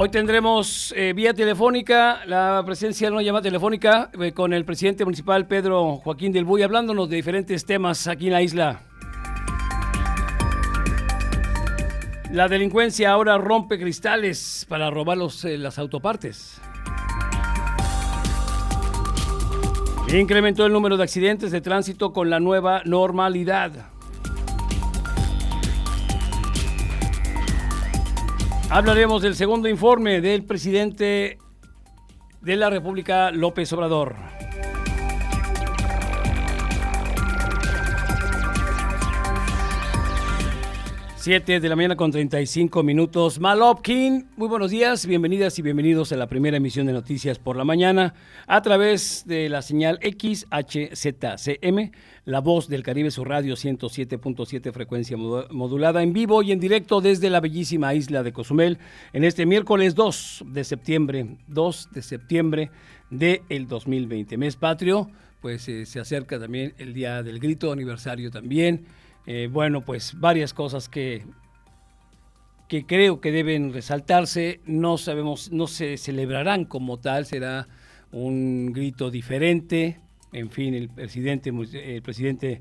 Hoy tendremos eh, vía telefónica la presencia de una llamada telefónica eh, con el presidente municipal Pedro Joaquín del Buy hablándonos de diferentes temas aquí en la isla. La delincuencia ahora rompe cristales para robar eh, las autopartes. Incrementó el número de accidentes de tránsito con la nueva normalidad. Hablaremos del segundo informe del presidente de la República, López Obrador. Siete de la mañana con 35 minutos. Malopkin, muy buenos días, bienvenidas y bienvenidos a la primera emisión de Noticias por la Mañana a través de la señal XHZCM la Voz del Caribe, su radio 107.7 frecuencia modulada en vivo y en directo desde la bellísima isla de Cozumel en este miércoles 2 de septiembre, 2 de septiembre del 2020. Mes patrio, pues eh, se acerca también el Día del Grito, aniversario también. Eh, bueno, pues varias cosas que, que creo que deben resaltarse. No sabemos, no se celebrarán como tal, será un grito diferente en fin, el presidente, el presidente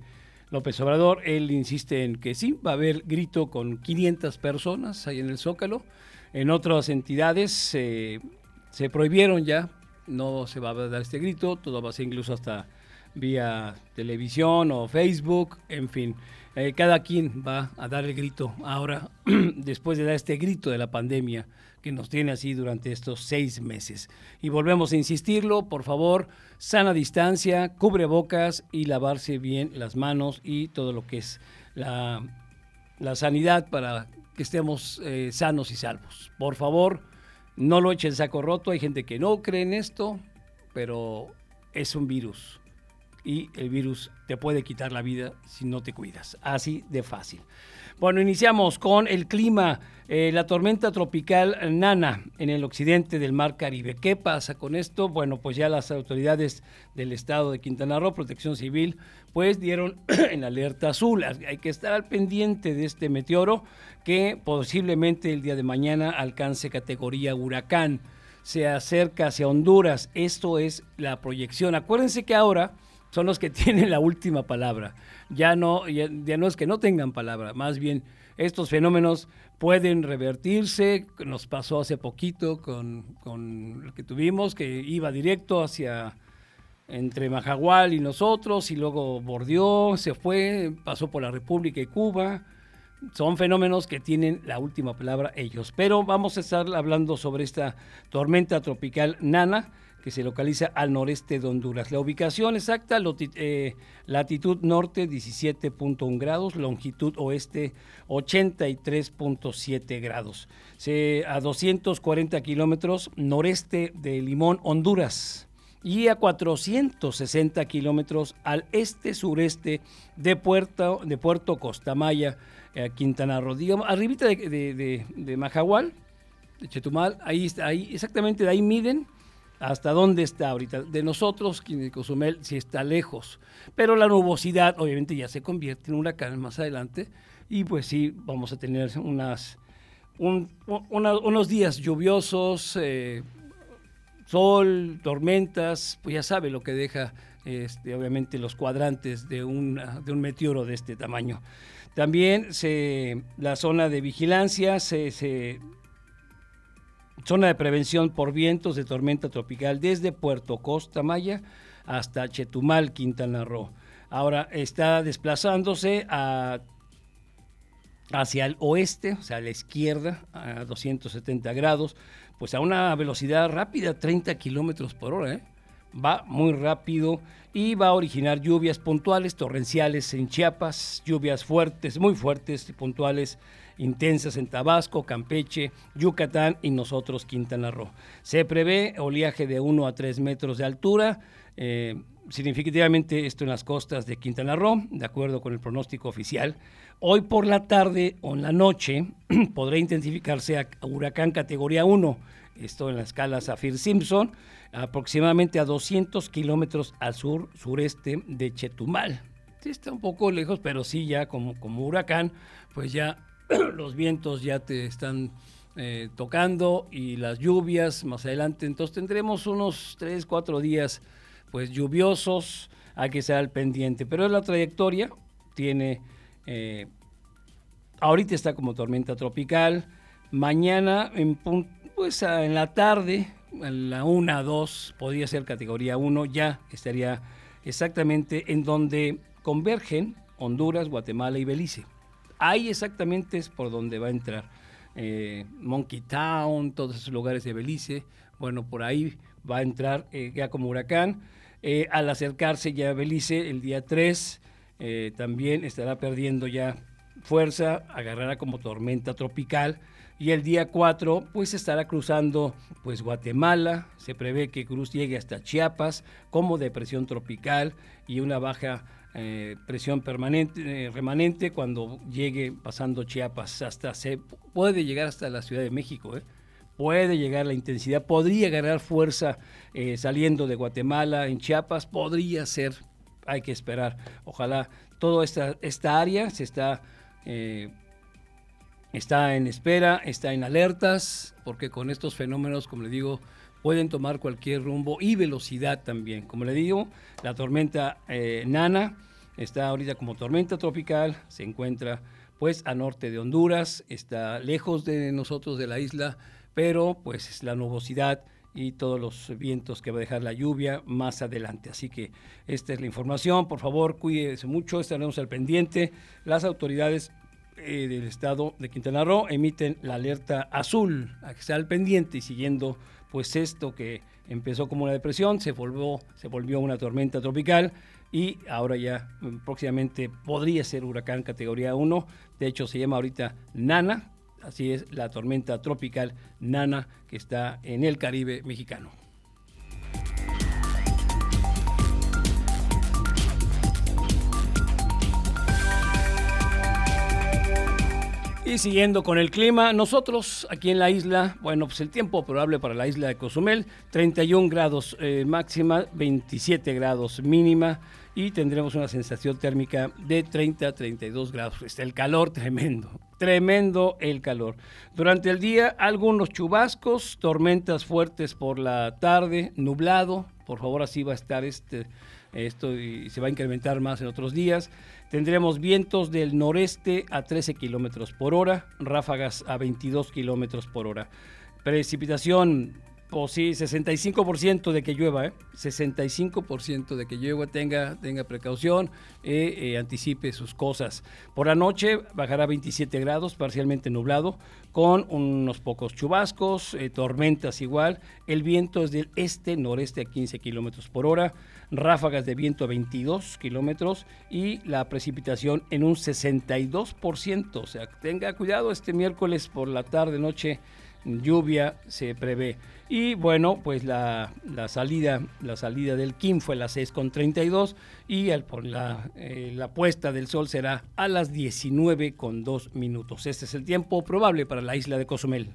López Obrador, él insiste en que sí, va a haber grito con 500 personas ahí en el Zócalo. En otras entidades se prohibieron ya, no se va a dar este grito, todo va a ser incluso hasta vía televisión o Facebook, en fin. Eh, cada quien va a dar el grito ahora, después de dar este grito de la pandemia nos tiene así durante estos seis meses. Y volvemos a insistirlo, por favor, sana distancia, cubre bocas y lavarse bien las manos y todo lo que es la, sanidad para que estemos eh, sanos y salvos. Por favor, no lo echen saco roto. Hay gente que no cree en esto, pero es un virus y el virus te puede quitar la vida si no te cuidas. Así de fácil. Bueno, iniciamos con el clima. Eh, la tormenta tropical Nana en el occidente del Mar Caribe. ¿Qué pasa con esto? Bueno, pues ya las autoridades del estado de Quintana Roo, Protección Civil, pues dieron en alerta azul. Hay que estar al pendiente de este meteoro que posiblemente el día de mañana alcance categoría huracán. Se acerca hacia Honduras. Esto es la proyección. Acuérdense que ahora son los que tienen la última palabra. Ya no, ya, no es que no tengan palabra, más bien estos fenómenos pueden revertirse. Nos pasó hace poquito con, con el que tuvimos, que iba directo hacia entre Majagual y nosotros, y luego bordeó, se fue, pasó por la República y Cuba. Son fenómenos que tienen la última palabra ellos. Pero vamos a estar hablando sobre esta tormenta tropical Nana que se localiza al noreste de Honduras. La ubicación exacta, eh, latitud norte 17.1 grados, longitud oeste 83.7 grados. a 240 kilómetros noreste de Limón, Honduras y a 460 kilómetros al este-sureste de Puerto, de Puerto Costamaya, eh, Quintana Roo. Digamos, arribita de, de, de, Majahual, de Chetumal, ahí, ahí, exactamente de ahí miden hasta dónde está ahorita. De nosotros, de Cozumel, sí está lejos. Pero la nubosidad, obviamente, ya se convierte en huracán más adelante. Y pues sí, vamos a tener unas, unos días lluviosos, eh, sol, tormentas, pues ya sabe lo que deja, este, obviamente, los cuadrantes de, de un meteoro de este tamaño. También se, la zona de vigilancia se zona de prevención por vientos de tormenta tropical desde Puerto Costa Maya hasta Chetumal, Quintana Roo. Ahora está desplazándose hacia el oeste, o sea, a la izquierda, a 270 grados, pues a una velocidad rápida, 30 kilómetros por hora. ¿eh? Va muy rápido y va a originar lluvias puntuales, torrenciales en Chiapas, lluvias fuertes, muy fuertes y puntuales intensas en Tabasco, Campeche, Yucatán y nosotros Quintana Roo. Se prevé oleaje de 1 a 3 metros de altura. Eh, significativamente esto en las costas de Quintana Roo, de acuerdo con el pronóstico oficial. Hoy por la tarde o en la noche podrá intensificarse a huracán categoría 1, esto en la escala Zafir-Simpson, aproximadamente a 200 kilómetros al sur sureste de Chetumal. Sí, está un poco lejos, pero sí ya como, como huracán, pues ya los vientos ya te están eh, tocando y las lluvias más adelante. Entonces tendremos unos 3, 4 días pues lluviosos, hay que estar al pendiente. Pero la trayectoria tiene, eh, ahorita está como tormenta tropical, mañana en, pues, en la tarde, en la 1, 2, podría ser categoría 1, ya estaría exactamente en donde convergen Honduras, Guatemala y Belice. Ahí exactamente es por donde va a entrar eh, Monkey Town, todos esos lugares de Belice. Bueno, por ahí va a entrar eh, ya como huracán. Eh, al acercarse ya a Belice el día 3, también estará perdiendo ya fuerza, agarrará como tormenta tropical. Y el día 4, pues estará cruzando pues Guatemala, se prevé que Cruz llegue hasta Chiapas como depresión tropical y una baja eh, presión permanente, eh, remanente cuando llegue pasando Chiapas. Hasta se puede llegar hasta la Ciudad de México, ¿eh? puede llegar la intensidad, podría ganar fuerza saliendo de Guatemala en Chiapas, podría ser, hay que esperar. Ojalá toda esta, esta área se está, está en espera, está en alertas, porque con estos fenómenos, como le digo, pueden tomar cualquier rumbo y velocidad también. Como le digo, la tormenta Nana Está ahorita como tormenta tropical, se encuentra pues a norte de Honduras, está lejos de nosotros de la isla, pero pues es la nubosidad y todos los vientos que va a dejar la lluvia más adelante. Así que esta es la información, por favor cuídese mucho, estaremos al pendiente. Las autoridades eh, del estado de Quintana Roo emiten la alerta azul, a que esté al pendiente y siguiendo pues esto que empezó como una depresión, se volvió, se volvió una tormenta tropical y ahora ya mm, próximamente podría ser huracán categoría 1. De hecho, se llama ahorita Nana, así es la tormenta tropical Nana que está en el Caribe mexicano. Y siguiendo con el clima, nosotros aquí en la isla, bueno, pues el tiempo probable para la isla de Cozumel, 31 grados eh, máxima, 27 grados mínima y tendremos una sensación térmica de 30 a 32 grados. Está el calor tremendo, tremendo el calor. Durante el día algunos chubascos, tormentas fuertes por la tarde, nublado, por favor así va a estar este esto y se va a incrementar más en otros días. Tendremos vientos del noreste a 13 kilómetros por hora, ráfagas a 22 kilómetros por hora. Precipitación pues sí, 65% de que llueva, ¿eh? 65% de que llueva, tenga, tenga precaución, eh, eh, anticipe sus cosas. Por la noche bajará 27 grados, parcialmente nublado, con unos pocos chubascos, eh, tormentas igual. El viento es del este-noreste a 15 kilómetros por hora, ráfagas de viento a 22 kilómetros y la precipitación en un 62%. O sea, tenga cuidado este miércoles por la tarde-noche lluvia se prevé. Y bueno, pues la, salida, la salida del Kim fue a las 6.32 y el, por la, eh, la puesta del sol será a las 19.2 minutos. Este es el tiempo probable para la isla de Cozumel.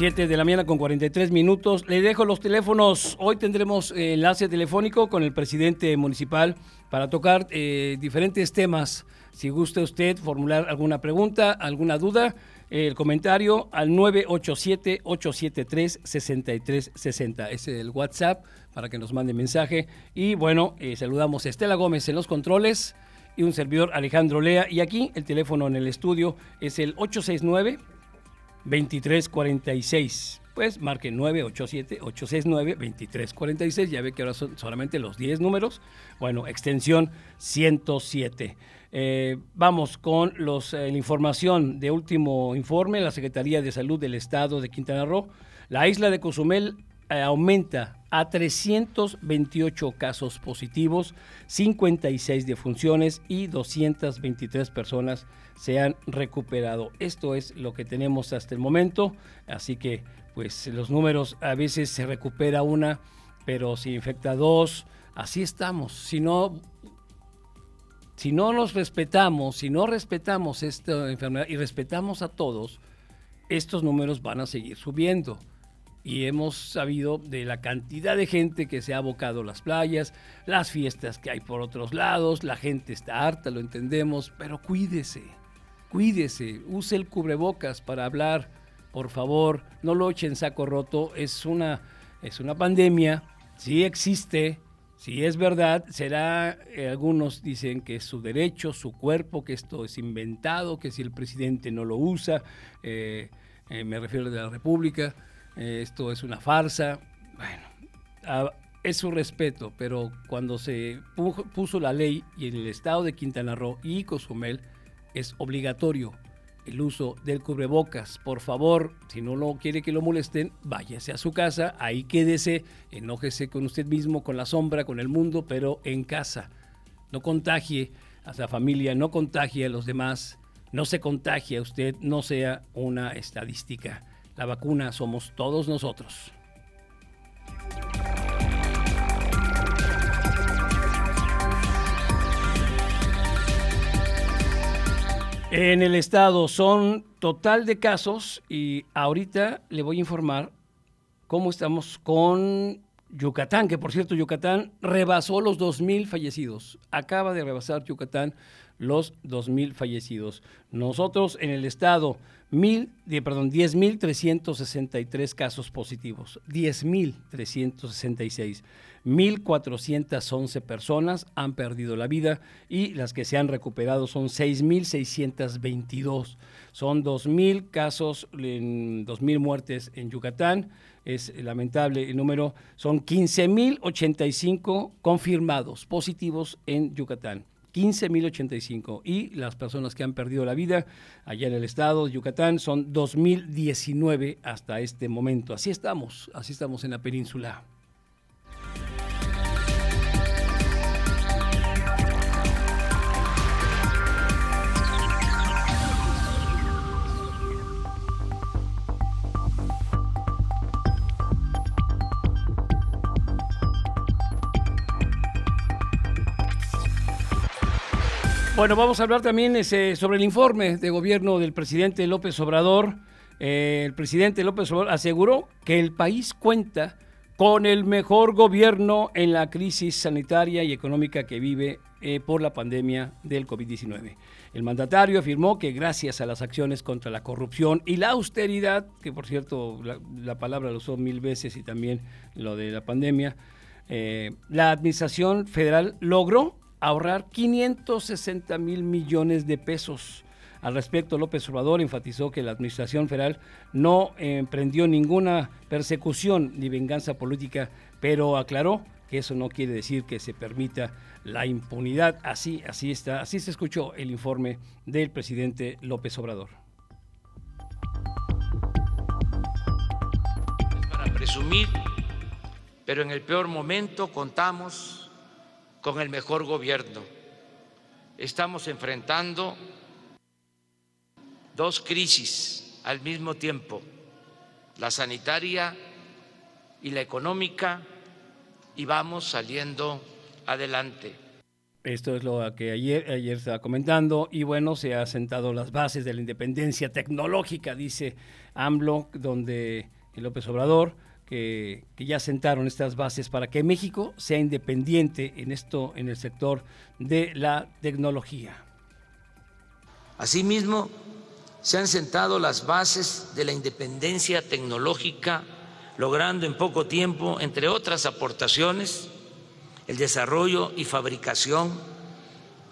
7 de la mañana con 43 minutos. Le dejo los teléfonos. Hoy tendremos eh, enlace telefónico con el presidente municipal para tocar eh, diferentes temas. Si gusta usted formular alguna pregunta, alguna duda, el comentario al 987-873-6360. Es el WhatsApp para que nos mande mensaje. Y bueno, eh, saludamos a Estela Gómez en los controles y un servidor Alejandro Lea. Y aquí el teléfono en el estudio es el 869 2346. Pues marque 987-869-2346. Ya ve que ahora son solamente los 10 números. Bueno, extensión 107. Eh, vamos con los, eh, la información de último informe. La Secretaría de Salud del Estado de Quintana Roo. La isla de Cozumel eh, aumenta a 328 casos positivos, 56 defunciones y 223 personas se han recuperado. Esto es lo que tenemos hasta el momento, así que pues los números a veces se recupera una, pero si infecta dos, así estamos. Si no, si no nos respetamos, si no respetamos esta enfermedad y respetamos a todos, estos números van a seguir subiendo. y hemos sabido de la cantidad de gente que se ha abocado a las playas, las fiestas que hay por otros lados, la gente está harta, lo entendemos, pero cuídese, cuídese, use el cubrebocas para hablar, por favor, no lo echen saco roto, es una, es una pandemia, sí existe, si es verdad, será, eh, algunos dicen que es su derecho, su cuerpo, que esto es inventado, que si el presidente no lo usa, eh, eh, me refiero de la República, esto es una farsa. Bueno, es su respeto, pero cuando se puso la ley y en el estado de Quintana Roo y Cozumel es obligatorio el uso del cubrebocas. Por favor, si no lo quiere que lo molesten, váyase a su casa, ahí quédese, enójese con usted mismo, con la sombra, con el mundo, pero en casa. No contagie a la familia, no contagie a los demás, no se contagie a usted, no sea una estadística. La vacuna somos todos nosotros. En el estado son total de casos y ahorita le voy a informar cómo estamos con Yucatán, que por cierto Yucatán rebasó los 2.000 fallecidos. Acaba de rebasar Yucatán los 2.000 fallecidos. Nosotros en el estado, mil, perdón, 10.363 casos positivos, 10.366. 1.411 personas han perdido la vida y las que se han recuperado son 6.622. Son 2.000 casos, 2.000 muertes en Yucatán. Es lamentable el número. Son 15.085 confirmados positivos en Yucatán. 15.085 y las personas que han perdido la vida allá en el estado de Yucatán son 2.019 hasta este momento. Así estamos, así estamos en la península. Bueno, vamos a hablar también ese, sobre el informe de gobierno del presidente López Obrador. Eh, el presidente López Obrador aseguró que el país cuenta con el mejor gobierno en la crisis sanitaria y económica que vive eh, por la pandemia del COVID-19. El mandatario afirmó que gracias a las acciones contra la corrupción y la austeridad, que por cierto la, palabra lo usó mil veces y también lo de la pandemia, eh, la administración federal logró ahorrar 560 mil millones de pesos. Al respecto, López Obrador enfatizó que la Administración Federal no emprendió ninguna persecución ni venganza política, pero aclaró que eso no quiere decir que se permita la impunidad. Así, así está, así se escuchó el informe del presidente López Obrador. Para presumir, pero en el peor momento contamos con el mejor gobierno. Estamos enfrentando dos crisis al mismo tiempo, la sanitaria y la económica, y vamos saliendo adelante. Esto es lo que ayer, estaba comentando y bueno, se han sentado las bases de la independencia tecnológica, dice AMLO, donde López Obrador que, ya sentaron estas bases para que México sea independiente en esto, en el sector de la tecnología. Asimismo, se han sentado las bases de la independencia tecnológica, logrando en poco tiempo, entre otras aportaciones, el desarrollo y fabricación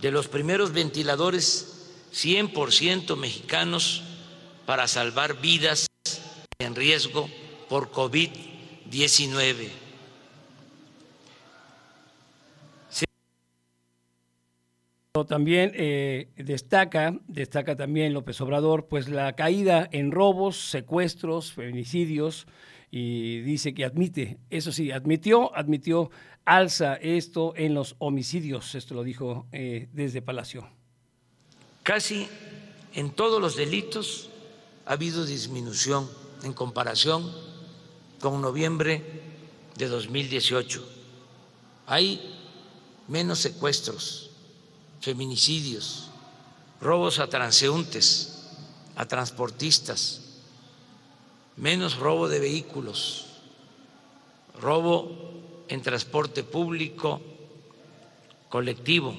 de los primeros ventiladores 100% mexicanos para salvar vidas en riesgo por COVID-19. También eh, destaca, destaca también López Obrador, pues la caída en robos, secuestros, feminicidios, y dice que admite, eso sí, admitió, admitió alza esto en los homicidios, esto lo dijo eh, desde Palacio. Casi en todos los delitos ha habido disminución en comparación con noviembre de 2018. Hay menos secuestros, feminicidios, robos a transeúntes, a transportistas, menos robo de vehículos, robo en transporte público colectivo,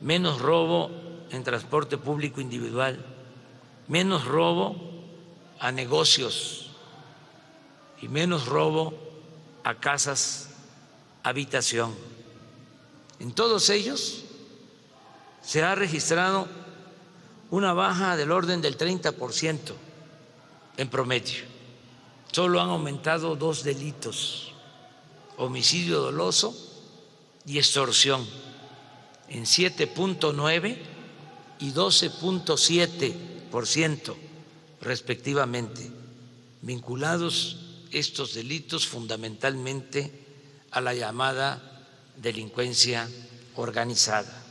menos robo en transporte público individual, menos robo a negocios y menos robo a casas habitación. En todos ellos se ha registrado una baja del orden del 30% en promedio. Solo han aumentado dos delitos, homicidio doloso y extorsión, en 7.9 y 12.7% respectivamente, vinculados estos delitos fundamentalmente a la llamada delincuencia organizada.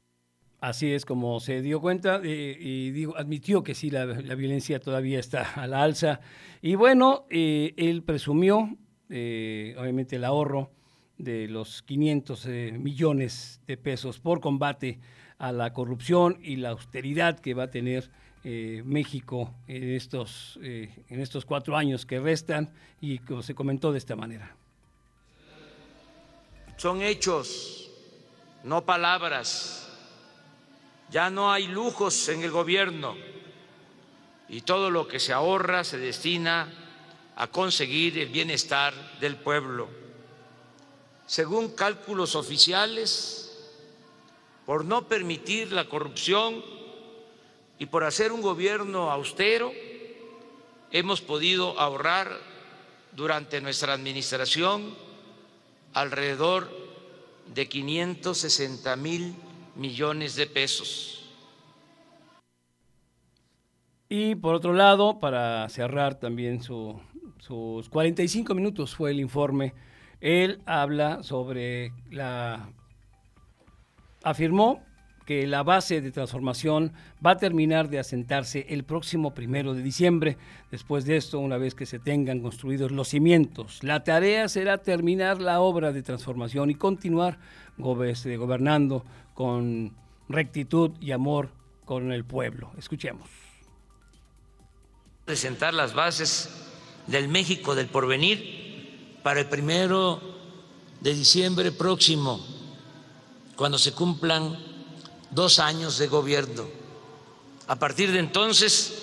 Así es como se dio cuenta eh, y digo, admitió que sí, la, violencia todavía está a la alza. Y bueno, eh, él presumió, eh, obviamente, el ahorro de los 500 millones de pesos por combate a la corrupción y la austeridad que va a tener México en estos, en estos cuatro años que restan y como se comentó de esta manera son hechos, no palabras. Ya no hay lujos en el gobierno y todo lo que se ahorra se destina a conseguir el bienestar del pueblo. Según cálculos oficiales, por no permitir la corrupción y por hacer un gobierno austero, hemos podido ahorrar durante nuestra administración alrededor de 560 mil millones de pesos. Y por otro lado, para cerrar también sus 45 minutos fue el informe, él habla sobre la... afirmó que la base de transformación va a terminar de asentarse el próximo primero de diciembre. Después de esto, una vez que se tengan construidos los cimientos, la tarea será terminar la obra de transformación y continuar este, gobernando con rectitud y amor con el pueblo. Escuchemos. Presentar las bases del México del porvenir para el primero de diciembre próximo, cuando se cumplan dos años de gobierno. A partir de entonces,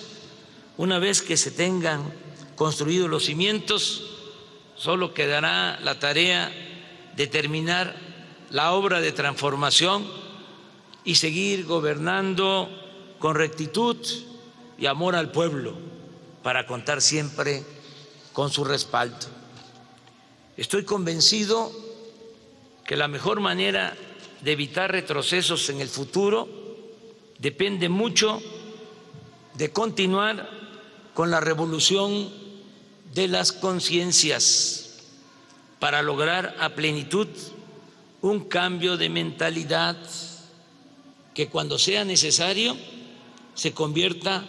una vez que se tengan construidos los cimientos, solo quedará la tarea de terminar la obra de transformación y seguir gobernando con rectitud y amor al pueblo para contar siempre con su respaldo. Estoy convencido que la mejor manera de evitar retrocesos en el futuro depende mucho de continuar con la revolución de las conciencias para lograr a plenitud un cambio de mentalidad que cuando sea necesario se convierta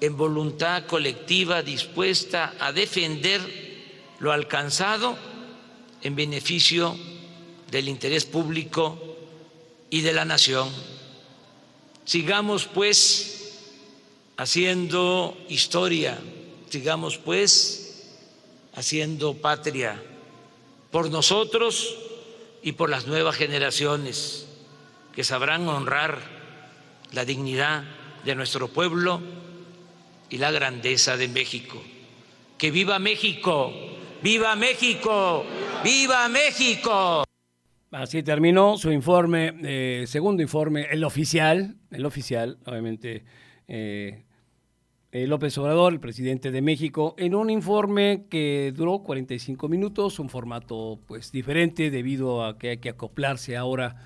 en voluntad colectiva dispuesta a defender lo alcanzado en beneficio del interés público y de la nación. Sigamos pues haciendo historia, sigamos pues haciendo patria por nosotros y por las nuevas generaciones que sabrán honrar la dignidad de nuestro pueblo y la grandeza de México. Que viva México, viva México, viva México. Así terminó su informe, eh, segundo informe, el oficial, el oficial, obviamente, eh, eh, López Obrador, el presidente de México, en un informe que duró 45 minutos, un formato pues diferente debido a que hay que acoplarse ahora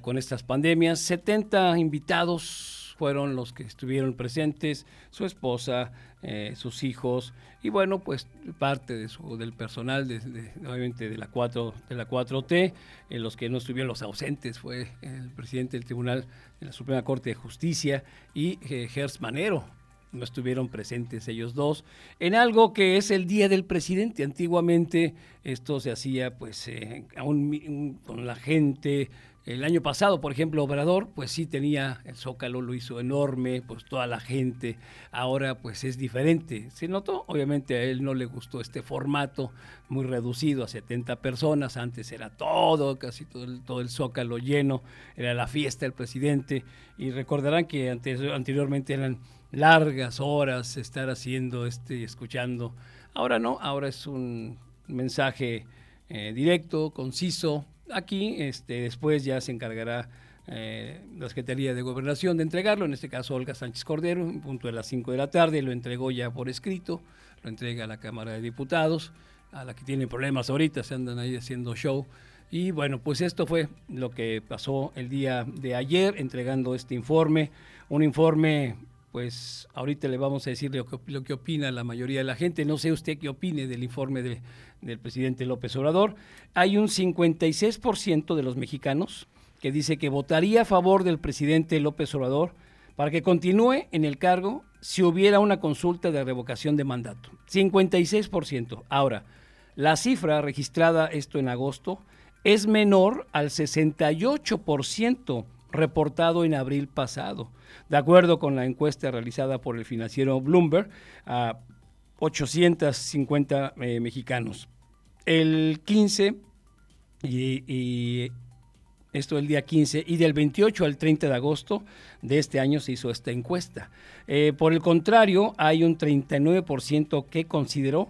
con estas pandemias. 70 invitados fueron los que estuvieron presentes, su esposa, eh, sus hijos y bueno, pues parte de su, del personal, de, obviamente de la, 4, de la 4T, en los que no estuvieron los ausentes fue el presidente del Tribunal de la Suprema Corte de Justicia y eh, Gers Manero, no estuvieron presentes ellos dos, en algo que es el Día del Presidente. Antiguamente esto se hacía pues eh, con la gente, El año pasado, por ejemplo, Obrador, pues sí tenía, el Zócalo lo hizo enorme, pues toda la gente, ahora pues es diferente. Se notó, obviamente a él no le gustó este formato muy reducido a 70 personas, antes era todo, casi todo el, todo el Zócalo lleno, era la fiesta del presidente, y recordarán que antes, anteriormente eran largas horas estar haciendo este, escuchando. Ahora no, ahora es un mensaje eh, directo, conciso, Aquí este, después ya se encargará eh, la Secretaría de Gobernación de entregarlo, en este caso Olga Sánchez Cordero, en punto de las 5 de la tarde, lo entregó ya por escrito, lo entrega a la Cámara de Diputados, a la que tiene problemas ahorita, se andan ahí haciendo show. Y bueno, pues esto fue lo que pasó el día de ayer, entregando este informe, un informe pues ahorita le vamos a decir lo que, lo que, opina la mayoría de la gente. No sé usted qué opine del informe de, del presidente López Obrador. Hay un 56% de los mexicanos que dice que votaría a favor del presidente López Obrador para que continúe en el cargo si hubiera una consulta de revocación de mandato. 56%. Ahora, la cifra registrada esto en agosto es menor al 68% reportado en abril pasado. De acuerdo con la encuesta realizada por el financiero Bloomberg, a 850 eh, mexicanos. El 15 y, esto el día 15 y del 28 al 30 de agosto de este año se hizo esta encuesta. Eh, por el contrario, hay un 39% que consideró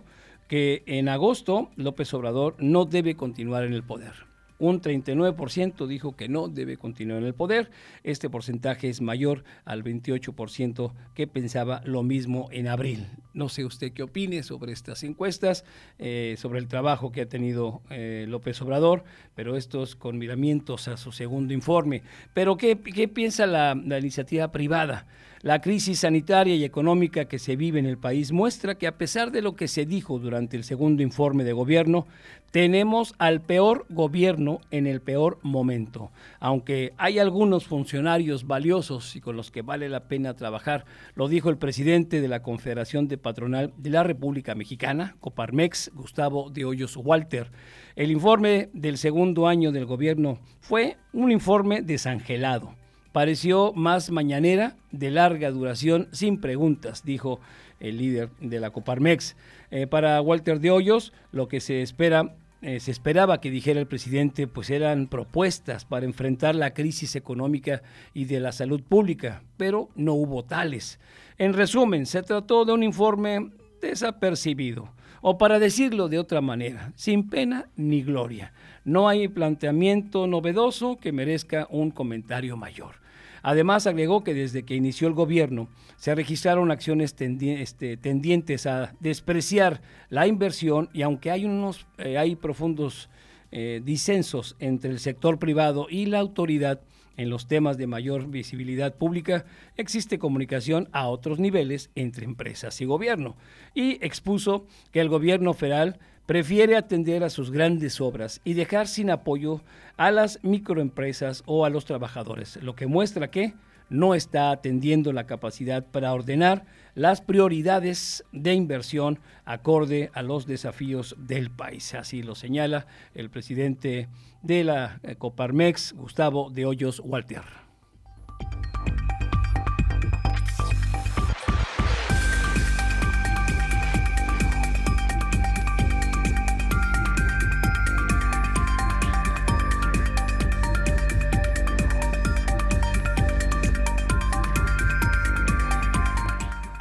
que en agosto López Obrador no debe continuar en el poder un 39% dijo que no debe continuar en el poder. Este porcentaje es mayor al 28% que pensaba lo mismo en abril. No sé usted qué opine sobre estas encuestas, eh, sobre el trabajo que ha tenido eh, López Obrador, pero estos con miramientos a su segundo informe. Pero ¿qué, piensa la iniciativa privada? La crisis sanitaria y económica que se vive en el país muestra que a pesar de lo que se dijo durante el segundo informe de gobierno, tenemos al peor gobierno en el peor momento. Aunque hay algunos funcionarios valiosos y con los que vale la pena trabajar, lo dijo el presidente de la Confederación de Patronal de la República Mexicana, Coparmex, Gustavo de Hoyos Walter. El informe del segundo año del gobierno fue un informe desangelado pareció más mañanera, de larga duración, sin preguntas, dijo el líder de la Coparmex. Eh, para Walter de Hoyos, lo que se espera eh, se esperaba que dijera el presidente, pues eran propuestas para enfrentar la crisis económica y de la salud pública, pero no hubo tales. En resumen, se trató de un informe desapercibido, o para decirlo de otra manera, sin pena ni gloria. No hay planteamiento novedoso que merezca un comentario mayor. Además, agregó que desde que inició el gobierno se registraron acciones este, tendientes a despreciar la inversión y aunque hay, unos, eh, hay profundos eh, disensos entre el sector privado y la autoridad, en los temas de mayor visibilidad pública, existe comunicación a otros niveles entre empresas y gobierno. Y expuso que el gobierno federal prefiere atender a sus grandes obras y dejar sin apoyo a las microempresas o a los trabajadores, lo que muestra que no está atendiendo la capacidad para ordenar las prioridades de inversión acorde a los desafíos del país. Así lo señala el presidente de la eh, Coparmex, Gustavo de Hoyos Walter.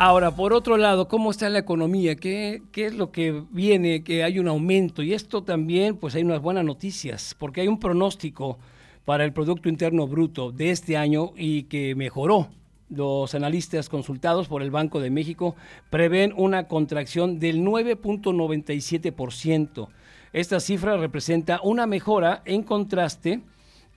Ahora, por otro lado, ¿cómo está la economía? ¿Qué, ¿Qué, es lo que viene? Que hay un aumento. Y esto también, pues hay unas buenas noticias, porque hay un pronóstico para el Producto Interno Bruto de este año y que mejoró. Los analistas consultados por el Banco de México prevén una contracción del 9.97%. Esta cifra representa una mejora en contraste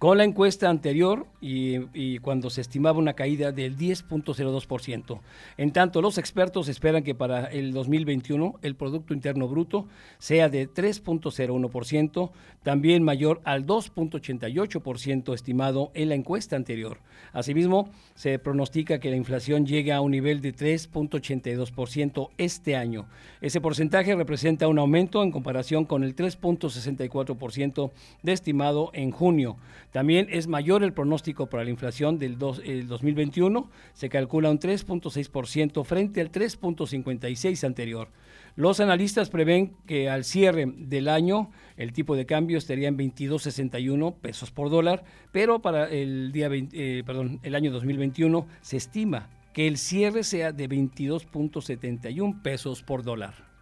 con la encuesta anterior y, cuando se estimaba una caída del 10.02%. En tanto, los expertos esperan que para el 2021 el Producto Interno Bruto sea de 3.01%, también mayor al 2.88% estimado en la encuesta anterior. Asimismo, se pronostica que la inflación llegue a un nivel de 3.82% este año. Ese porcentaje representa un aumento en comparación con el 3.64% de estimado en junio. También es mayor el pronóstico para la inflación del 2021, se calcula un 3.6% frente al 3.56 anterior. Los analistas prevén que al cierre del año el tipo de cambio estaría en 22.61 pesos por dólar, pero para el día eh, perdón, el año 2021 se estima que el cierre sea de 22.71 pesos por dólar.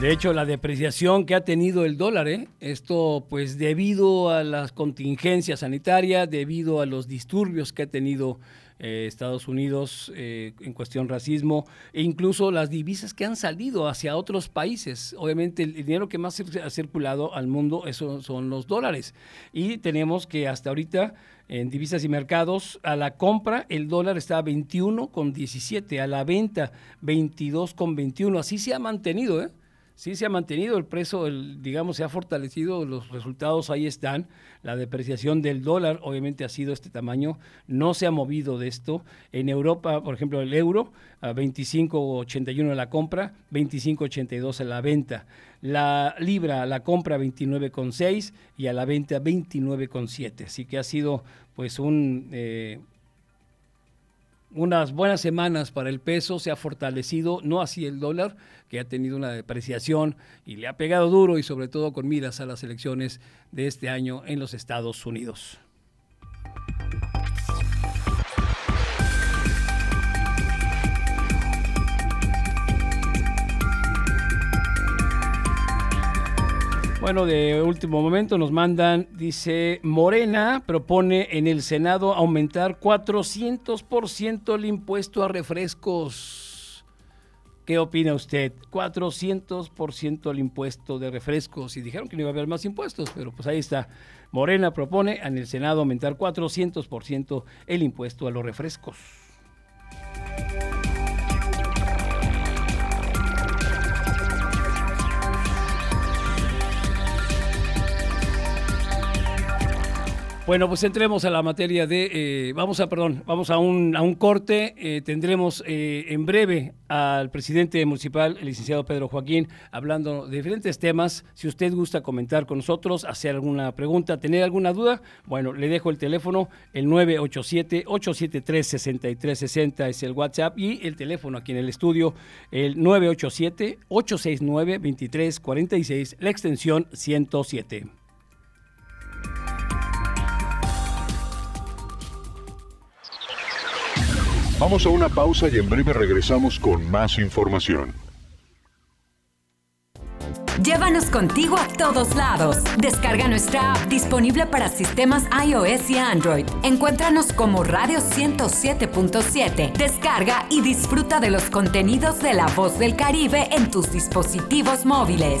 De hecho, la depreciación que ha tenido el dólar, ¿eh? esto pues debido a las contingencias sanitarias, debido a los disturbios que ha tenido eh, Estados Unidos eh, en cuestión racismo, e incluso las divisas que han salido hacia otros países. Obviamente el dinero que más ha circulado al mundo eso son los dólares. Y tenemos que hasta ahorita en divisas y mercados, a la compra el dólar está a 21,17, a la venta 22,21. Así se ha mantenido, ¿eh? Sí se ha mantenido el precio, digamos, se ha fortalecido, los resultados ahí están. La depreciación del dólar obviamente ha sido este tamaño, no se ha movido de esto. En Europa, por ejemplo, el euro a 25.81 a la compra, 25.82 a la venta. La libra la compra 29.6 y a la venta 29.7. Así que ha sido pues un eh, unas buenas semanas para el peso, se ha fortalecido, no así el dólar, que ha tenido una depreciación y le ha pegado duro y sobre todo con miras a las elecciones de este año en los Estados Unidos. Bueno, de último momento nos mandan, dice, Morena propone en el Senado aumentar 400% el impuesto a refrescos. ¿Qué opina usted? 400% el impuesto de refrescos. Y dijeron que no iba a haber más impuestos, pero pues ahí está. Morena propone en el Senado aumentar 400% el impuesto a los refrescos. Bueno, pues entremos a la materia de, eh, vamos a, perdón, vamos a un, a un corte. Eh, tendremos eh, en breve al presidente municipal, el licenciado Pedro Joaquín, hablando de diferentes temas. Si usted gusta comentar con nosotros, hacer alguna pregunta, tener alguna duda, bueno, le dejo el teléfono, el 987-873-6360 es el WhatsApp y el teléfono aquí en el estudio, el 987-869-2346, la extensión 107. Vamos a una pausa y en breve regresamos con más información. Llévanos contigo a todos lados. Descarga nuestra app disponible para sistemas iOS y Android. Encuéntranos como Radio 107.7. Descarga y disfruta de los contenidos de La Voz del Caribe en tus dispositivos móviles.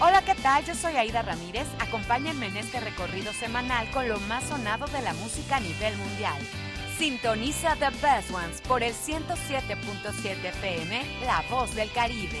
Hola, ¿qué tal? Yo soy Aida Ramírez. Acompáñenme en este recorrido semanal con lo más sonado de la música a nivel mundial. Sintoniza The Best Ones por el 107.7 FM, La Voz del Caribe.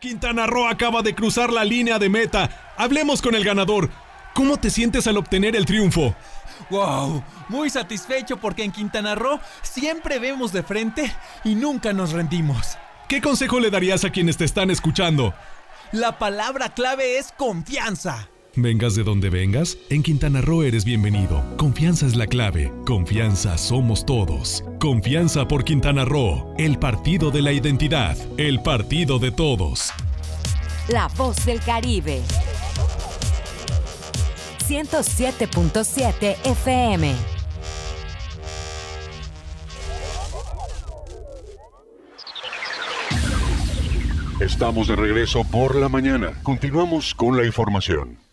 Quintana Roo acaba de cruzar la línea de meta. Hablemos con el ganador. ¿Cómo te sientes al obtener el triunfo? ¡Wow! Muy satisfecho porque en Quintana Roo siempre vemos de frente y nunca nos rendimos. ¿Qué consejo le darías a quienes te están escuchando? La palabra clave es confianza. Vengas de donde vengas, en Quintana Roo eres bienvenido. Confianza es la clave. Confianza somos todos. Confianza por Quintana Roo, el partido de la identidad, el partido de todos. La voz del Caribe. 107.7 FM. Estamos de regreso por la mañana. Continuamos con la información.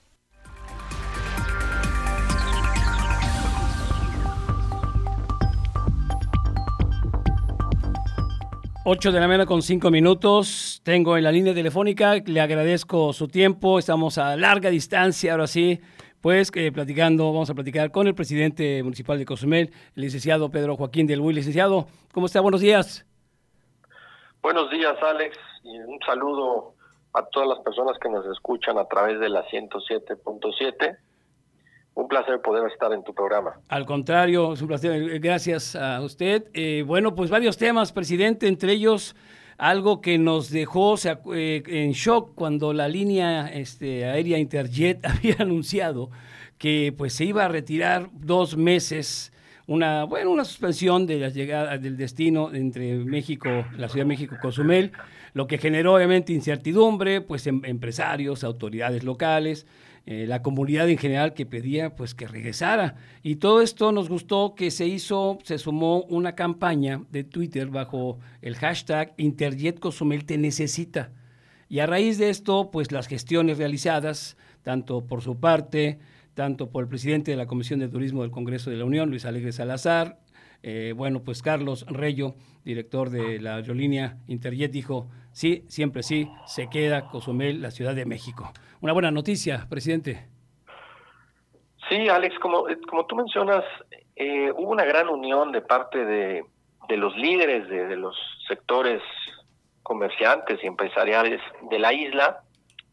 8 de la mañana con 5 minutos. Tengo en la línea telefónica, le agradezco su tiempo. Estamos a larga distancia, ahora sí, pues eh, platicando, vamos a platicar con el presidente municipal de Cozumel, el licenciado Pedro Joaquín del Buy. Licenciado, ¿cómo está? Buenos días. Buenos días, Alex, y un saludo a todas las personas que nos escuchan a través de la 107.7 un placer poder estar en tu programa. Al contrario, es un placer. Gracias a usted. Eh, bueno, pues varios temas, presidente, entre ellos algo que nos dejó eh, en shock cuando la línea este, aérea Interjet había anunciado que pues se iba a retirar dos meses una bueno una suspensión de la llegada del destino entre México la Ciudad de México Cozumel lo que generó obviamente incertidumbre pues en, empresarios autoridades locales eh, la comunidad en general que pedía pues que regresara. Y todo esto nos gustó que se hizo, se sumó una campaña de Twitter bajo el hashtag Interjet Cozumel te necesita. Y a raíz de esto, pues las gestiones realizadas, tanto por su parte, tanto por el presidente de la Comisión de Turismo del Congreso de la Unión, Luis Alegre Salazar, eh, bueno, pues Carlos Reyo, director de la aerolínea Interjet, dijo, sí, siempre sí, se queda Cozumel, la Ciudad de México. Una buena noticia, presidente. Sí, Alex, como, eh, como tú mencionas, eh, hubo una gran unión de parte de, de los líderes de, los sectores comerciantes y empresariales de la isla,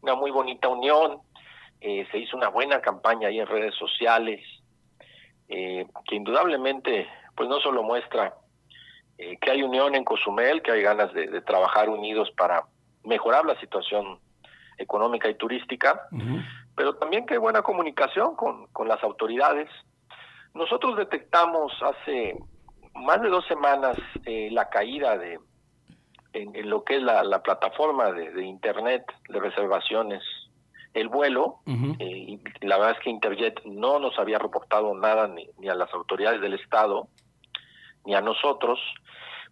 una muy bonita unión, se hizo una buena campaña ahí en redes sociales, que indudablemente pues no solo muestra eh, que hay unión en Cozumel, que hay ganas de, trabajar unidos para mejorar la situación económica y turística, pero también que hay buena comunicación con, con las autoridades. Nosotros detectamos hace más de dos semanas eh, la caída de en, lo que es la, plataforma de, internet de reservaciones el vuelo eh, y la verdad es que Interjet no nos había reportado nada ni, ni a las autoridades del estado ni a nosotros,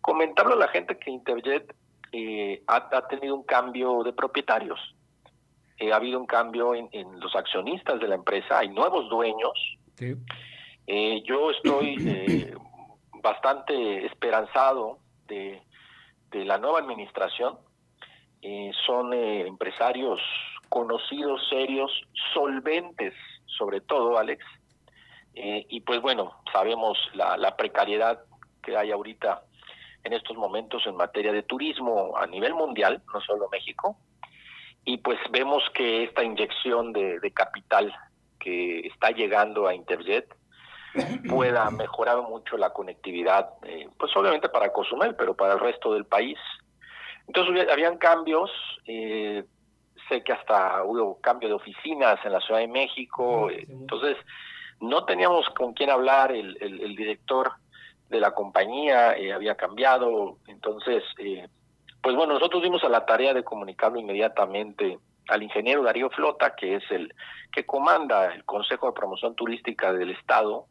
comentarle a la gente que Interjet eh, ha, tenido un cambio de propietarios. Eh, ha habido un cambio en, los accionistas de la empresa, hay nuevos dueños. Eh, yo estoy bastante esperanzado de, de, la nueva administración. son empresarios conocidos, serios, solventes, sobre todo, Alex. y pues bueno, sabemos la, la precariedad que hay ahorita en estos momentos en materia de turismo a nivel mundial, no solo México, y pues vemos que esta inyección de, capital que está llegando a Interjet pueda mejorar mucho la conectividad, eh, pues obviamente para Cozumel, pero para el resto del país. Entonces habían cambios, eh, sé que hasta hubo cambio de oficinas en la Ciudad de México, eh, entonces no teníamos con quién hablar, el, el director de la compañía eh, había cambiado. Entonces, eh, pues bueno, nosotros dimos a la tarea de comunicarlo inmediatamente al ingeniero Darío Flota, que es el que comanda el Consejo de Promoción Turística del Estado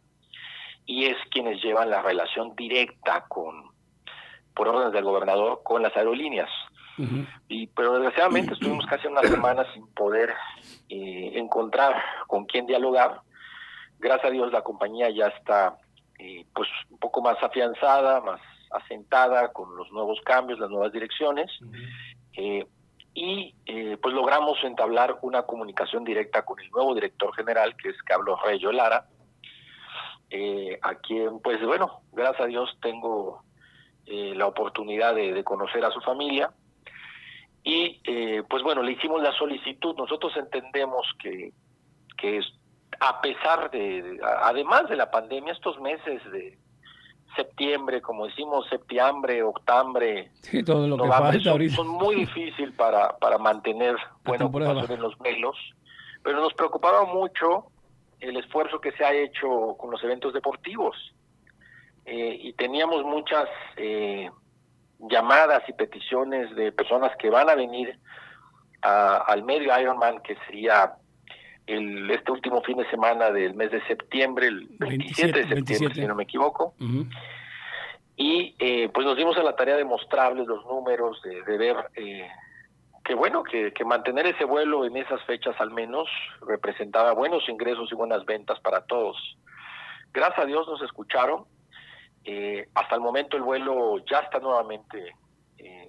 y es quienes llevan la relación directa con, por órdenes del gobernador, con las aerolíneas. y Pero desgraciadamente estuvimos casi una semana sin poder eh, encontrar con quién dialogar gracias a Dios la compañía ya está eh, pues un poco más afianzada, más asentada con los nuevos cambios, las nuevas direcciones. Eh, y eh, pues logramos entablar una comunicación directa con el nuevo director general, que es Carlos Reyo Lara, eh, a quien pues bueno, gracias a Dios tengo la oportunidad de, conocer a su familia. Y pues bueno, le hicimos la solicitud. Nosotros entendemos que, que a pesar de, además de la pandemia, estos meses de, septiembre, como decimos, septiembre, octubre, todo lo que falta son, son, muy difícil para, para mantener buena ocupación en los velos, pero nos preocupaba mucho el esfuerzo que se ha hecho con los eventos deportivos. Eh, y teníamos muchas eh, llamadas y peticiones de personas que van a venir al medio Ironman, que sería el, este último fin de semana del mes de septiembre, el 27, de septiembre, si no me equivoco. Y eh, pues nos dimos a la tarea de mostrarles los números, de, ver eh, que bueno, que, mantener ese vuelo en esas fechas al menos representaba buenos ingresos y buenas ventas para todos. Gracias a Dios nos escucharon. Eh, hasta el momento el vuelo ya está nuevamente,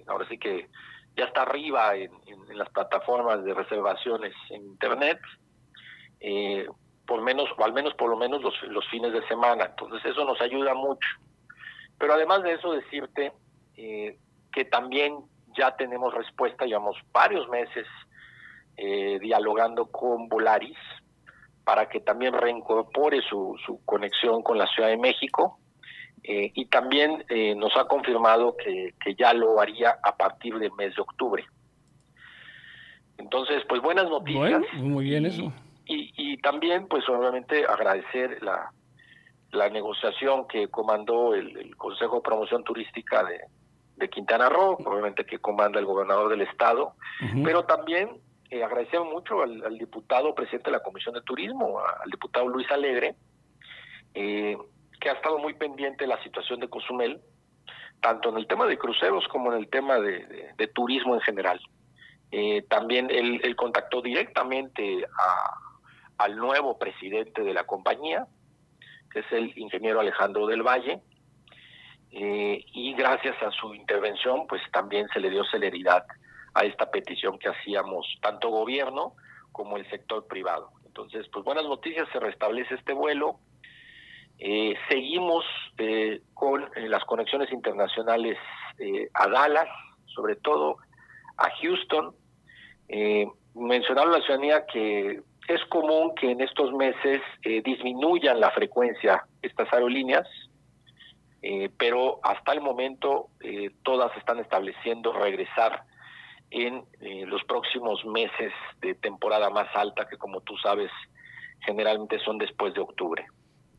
ahora sí que ya está arriba en, las plataformas de reservaciones en Internet eh, por menos, o al menos por lo menos los, los fines de semana. Entonces eso nos ayuda mucho. Pero además de eso decirte eh, que también ya tenemos respuesta, llevamos varios meses eh, dialogando con Volaris para que también reincorpore su, su conexión con la Ciudad de México eh, y también nos ha confirmado que, que ya lo haría a partir del mes de octubre. Entonces, pues buenas noticias. muy bien eso y, también, pues obviamente, agradecer la, la negociación que comandó el, Consejo de Promoción Turística de, de, Quintana Roo, obviamente que comanda el gobernador del estado, pero también eh, agradecemos mucho al, diputado presidente de la Comisión de Turismo, al diputado Luis Alegre, eh, que ha estado muy pendiente de la situación de Cozumel, tanto en el tema de cruceros como en el tema de, turismo en general. Eh, también él, contactó directamente a, al nuevo presidente de la compañía, que es el ingeniero Alejandro del Valle, eh, y gracias a su intervención, pues también se le dio celeridad a esta petición que hacíamos tanto gobierno como el sector privado. Entonces, pues buenas noticias, se restablece este vuelo. Eh, seguimos eh, con las conexiones internacionales a Dallas, sobre todo a Houston. mencionaron la ciudadanía que es común que en estos meses eh, disminuyan la frecuencia estas aerolíneas, eh, pero hasta el momento eh, todas están estableciendo regresar en los próximos meses de temporada más alta, que como tú sabes, generalmente son después de octubre.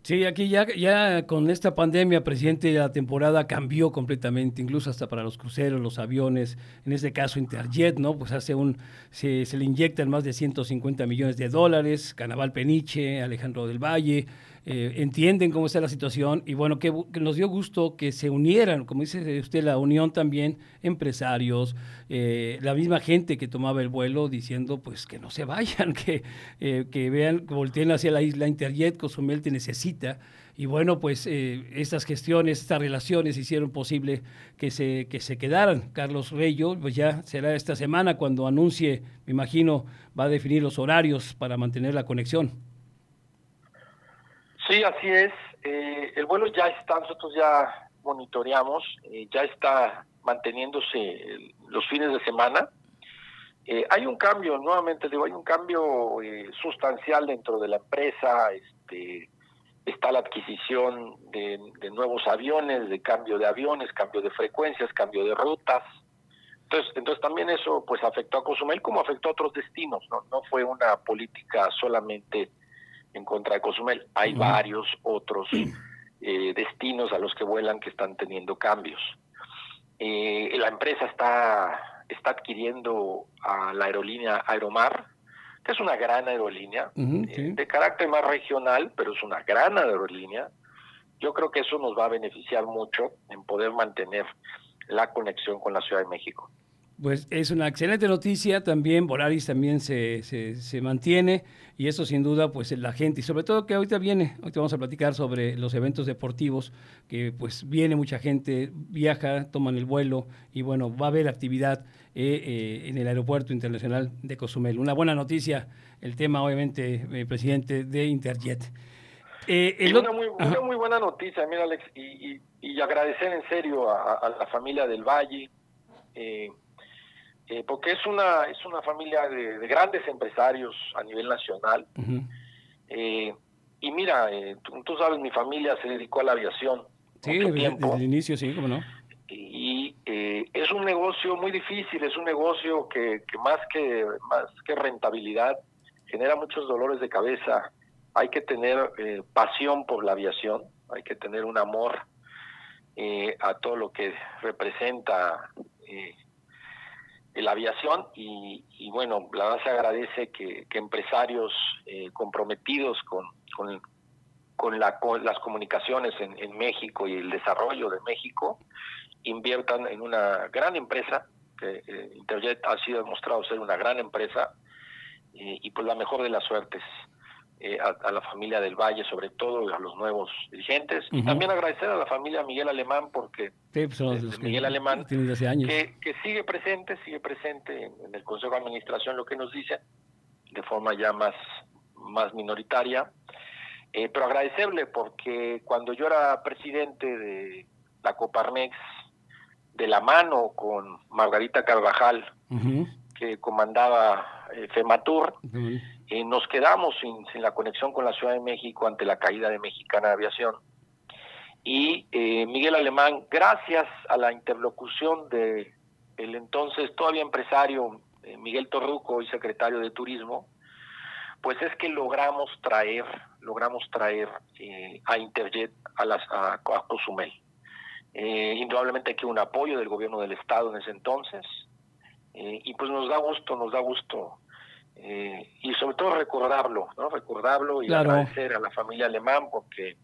Sí, aquí ya, ya con esta pandemia, presidente, la temporada cambió completamente, incluso hasta para los cruceros, los aviones, en este caso Interjet, ¿no? Pues hace un, se, se le inyectan más de 150 millones de dólares, Canaval Peniche, Alejandro del Valle, eh, entienden cómo está la situación y bueno, que, nos dio gusto que se unieran, como dice usted, la unión también, empresarios, eh, la misma gente que tomaba el vuelo diciendo pues que no se vayan, que, eh, que vean, que volteen hacia la isla Interjet, Cozumel te necesita. Y bueno, pues estas gestiones, estas relaciones hicieron posible que se, que se quedaran. Carlos Reyo, pues ya será esta semana cuando anuncie, me imagino, va a definir los horarios para mantener la conexión. Sí, así es. Eh, el vuelo ya está, nosotros ya monitoreamos, eh, ya está manteniéndose los fines de semana. Eh, hay un cambio, nuevamente digo, hay un cambio sustancial dentro de la empresa. Este, está la adquisición de, nuevos aviones, de cambio de aviones, cambio de frecuencias, cambio de rutas. Entonces, entonces también eso pues afectó a Cozumel como afectó a otros destinos. No, no fue una política solamente en contra de Cozumel. Hay varios otros eh, destinos a los que vuelan que están teniendo cambios. Eh, la empresa está, está adquiriendo a la aerolínea Aeromar, que es una gran aerolínea, eh, de carácter más regional, pero es una gran aerolínea. Yo creo que eso nos va a beneficiar mucho en poder mantener la conexión con la Ciudad de México. Pues es una excelente noticia también, Volaris también se, se, mantiene y eso sin duda pues la gente y sobre todo que ahorita viene, ahorita vamos a platicar sobre los eventos deportivos, que pues viene mucha gente, viaja, toman el vuelo y bueno, va a haber actividad eh, eh, en el aeropuerto internacional de Cozumel. Una buena noticia, el tema obviamente, eh, presidente de Interjet. una, muy, muy, buena noticia, mira Alex, y, y, agradecer en serio a, la familia del Valle. Eh, eh, porque es una es una familia de, grandes empresarios a nivel nacional. Eh, y mira, eh, tú, sabes, mi familia se dedicó a la aviación. Sí, desde, el inicio, sí, cómo no. Y es un negocio muy difícil, es un negocio que, que, más que más que rentabilidad genera muchos dolores de cabeza. Hay que tener pasión por la aviación, hay que tener un amor a todo lo que representa la aviación y, bueno, la verdad se agradece que, empresarios eh, comprometidos con, con, la, las comunicaciones en, México y el desarrollo de México inviertan en una gran empresa, que eh, Interjet ha sido demostrado ser una gran empresa eh, y pues la mejor de las suertes. Eh, a, la familia del Valle, sobre todo a los nuevos dirigentes. Y también agradecer a la familia Miguel Alemán, porque pues, este, Miguel Alemán, Que, que, sigue presente, sigue presente en, el Consejo de Administración, lo que nos dice, de forma ya más, más minoritaria. Eh, pero agradecerle, porque cuando yo era presidente de la Coparmex, de la mano con Margarita Carvajal, que comandaba eh, FEMATUR, eh, nos quedamos sin, la conexión con la Ciudad de México ante la caída de Mexicana de Aviación. Y eh, Miguel Alemán, gracias a la interlocución de el entonces todavía empresario eh, Miguel Torruco y secretario de Turismo, pues es que logramos traer, logramos traer a Interjet a, las, a, Cozumel. indudablemente hay que un apoyo del gobierno del estado en ese entonces, y pues nos da gusto, nos da gusto eh, y sobre todo recordarlo, ¿no? Recordarlo y agradecer a la familia alemán porque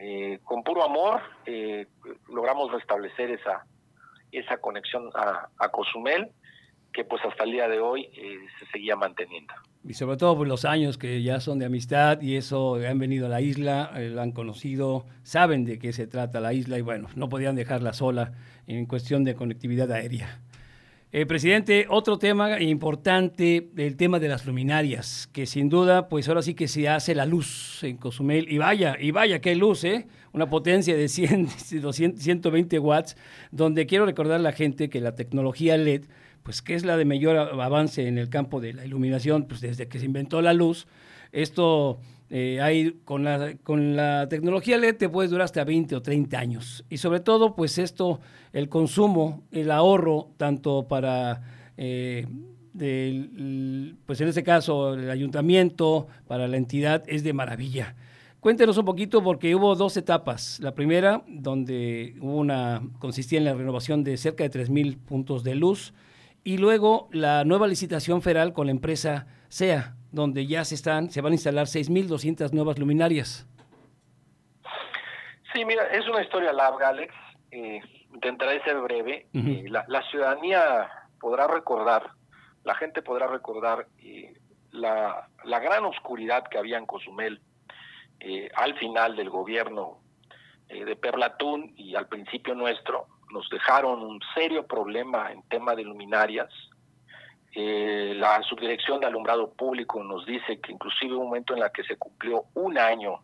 eh, con puro amor eh, logramos restablecer esa esa conexión a, a, Cozumel que pues hasta el día de hoy se seguía manteniendo. Y sobre todo por los años que ya son de amistad y eso han venido a la isla, la han conocido, saben de qué se trata la isla y bueno, no podían dejarla sola en cuestión de conectividad aérea. Eh, presidente, otro tema importante, el tema de las luminarias, que sin duda, pues ahora sí que se hace la luz en Cozumel. Y vaya, y vaya, qué luz, ¿eh? Una potencia de 100, 200, 120 watts, donde quiero recordar a la gente que la tecnología LED, pues que es la de mayor avance en el campo de la iluminación, pues desde que se inventó la luz, esto eh, con, la, con la tecnología LED te puedes durar hasta 20 o 30 años. Y sobre todo, pues esto, el consumo, el ahorro, tanto para, eh, pues en este caso, el ayuntamiento, para la entidad, es de maravilla. Cuéntenos un poquito porque hubo dos etapas. La primera, donde hubo una, consistía en la renovación de cerca de 3.000 puntos de luz. Y luego la nueva licitación federal con la empresa SEA, donde ya se están, se van a instalar 6.200 nuevas luminarias. Sí, mira, es una historia larga, Alex. Eh, intentaré ser breve. Eh, la, ciudadanía podrá recordar, la gente podrá recordar eh, la, la, gran oscuridad que había en Cozumel eh, al final del gobierno de Perlatún y al principio nuestro. Nos dejaron un serio problema en tema de luminarias eh, la subdirección de alumbrado público nos dice que inclusive un momento en la que se cumplió un año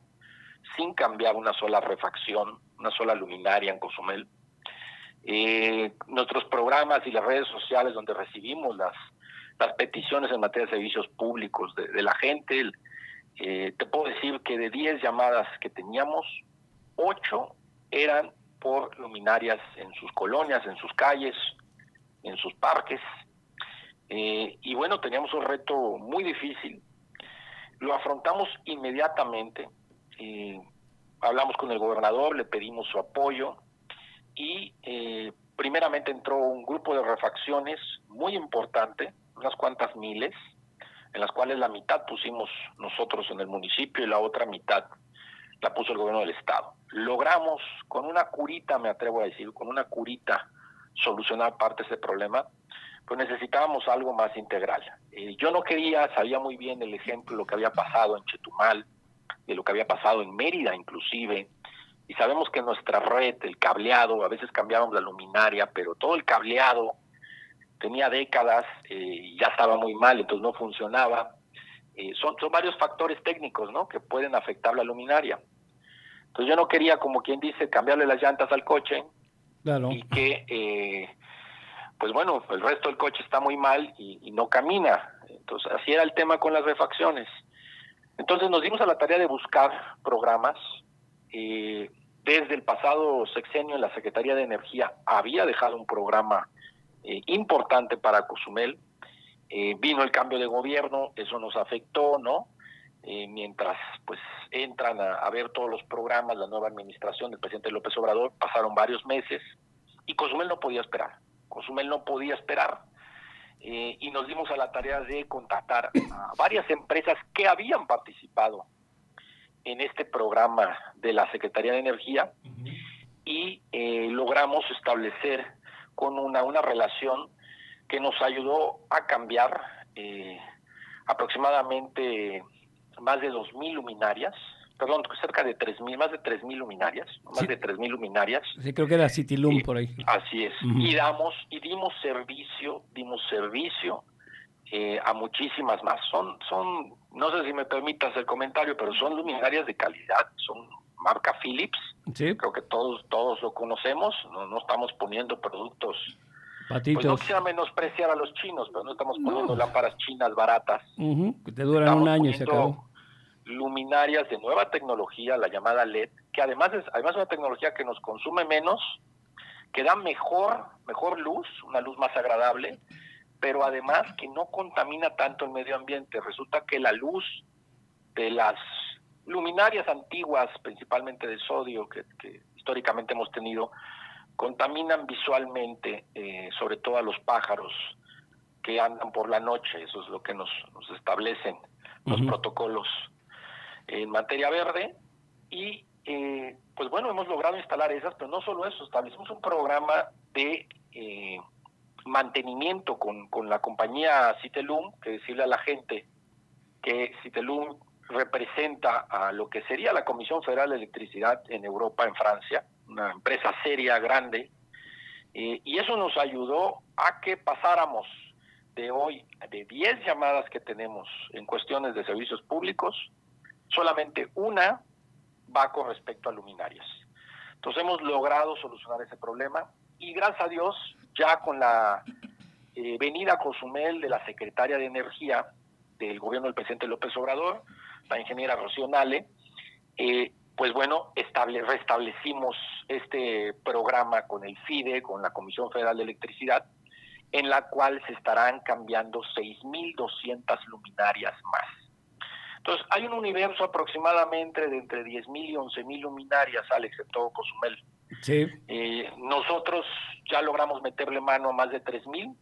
sin cambiar una sola refacción, una sola luminaria en Cozumel. Eh, nuestros programas y las redes sociales donde recibimos las, las peticiones en materia de servicios públicos de, la gente, eh, te puedo decir que de 10 llamadas que teníamos, 8 eran por luminarias en sus colonias, en sus calles, en sus parques, eh, y bueno, teníamos un reto muy difícil. Lo afrontamos inmediatamente. Eh, hablamos con el gobernador, le pedimos su apoyo y eh, primeramente entró un grupo de refacciones muy importante, unas cuantas miles, en las cuales la mitad pusimos nosotros en el municipio y la otra mitad la puso el gobierno del estado. Logramos con una curita, me atrevo a decir, con una curita solucionar parte de ese problema, pues necesitábamos algo más integral. Eh, yo no quería, sabía muy bien el ejemplo, lo que había pasado en Chetumal, de lo que había pasado en Mérida inclusive, y sabemos que nuestra red, el cableado, a veces cambiábamos la luminaria, pero todo el cableado tenía décadas eh, y ya estaba muy mal, entonces no funcionaba. Eh, son, son varios factores técnicos ¿no? que pueden afectar la luminaria. Entonces yo no quería, como quien dice, cambiarle las llantas al coche y que, eh, pues bueno, el resto del coche está muy mal y, no camina. Entonces así era el tema con las refacciones. Entonces nos dimos a la tarea de buscar programas. Eh, desde el pasado sexenio la Secretaría de Energía había dejado un programa eh, importante para Cozumel. vino el cambio de gobierno, eso nos afectó, ¿no? Eh, mientras pues entran a, ver todos los programas, la nueva administración del presidente López Obrador, pasaron varios meses y Cozumel no podía esperar, Cozumel no podía esperar eh, y nos dimos a la tarea de contactar a varias empresas que habían participado en este programa de la Secretaría de Energía y eh, logramos establecer con una, una relación que nos ayudó a cambiar aproximadamente más de 2.000 luminarias, perdón, cerca de 3.000, más de 3.000 luminarias, más de 3.000 luminarias. Sí, creo que era Citilum por ahí. Así es. Y damos, y dimos servicio, dimos servicio eh, a muchísimas más. Son, son, no sé si me permitas el comentario, pero son luminarias de calidad, son marca Philips. Sí. Creo que todos, todos lo conocemos, no, no estamos poniendo productos pues no quisiera menospreciar a los chinos, pero no estamos poniendo lámparas chinas baratas. que te duran un año y se acabó luminarias de nueva tecnología, la llamada LED, que además es además una tecnología que nos consume menos, que da mejor, mejor luz, una luz más agradable, pero además que no contamina tanto el medio ambiente. Resulta que la luz de las luminarias antiguas, principalmente de sodio, que, históricamente hemos tenido, contaminan visualmente, eh, sobre todo a los pájaros que andan por la noche. Eso es lo que nos, establecen los protocolos en materia verde y eh, pues bueno, hemos logrado instalar esas, pero no solo eso, establecimos un programa de eh, mantenimiento con, con la compañía Citelum, que decirle a la gente que Citelum representa a lo que sería la Comisión Federal de Electricidad en Europa, en Francia, una empresa seria, grande, eh, y eso nos ayudó a que pasáramos de hoy, de 10 llamadas que tenemos en cuestiones de servicios públicos, solamente una va con respecto a luminarias. Entonces hemos logrado solucionar ese problema y gracias a Dios ya con la eh, venida a Cozumel de la secretaria de Energía del gobierno del presidente López Obrador, la ingeniera Rocío Nale, eh, pues bueno, estable, restablecimos este programa con el FIDE, con la Comisión Federal de Electricidad, en la cual se estarán cambiando 6.200 luminarias más. Entonces, hay un universo aproximadamente de entre 10.000 y 11.000 luminarias, Alex, en todo Cozumel. Sí. Eh, nosotros ya logramos meterle mano a más de 3.000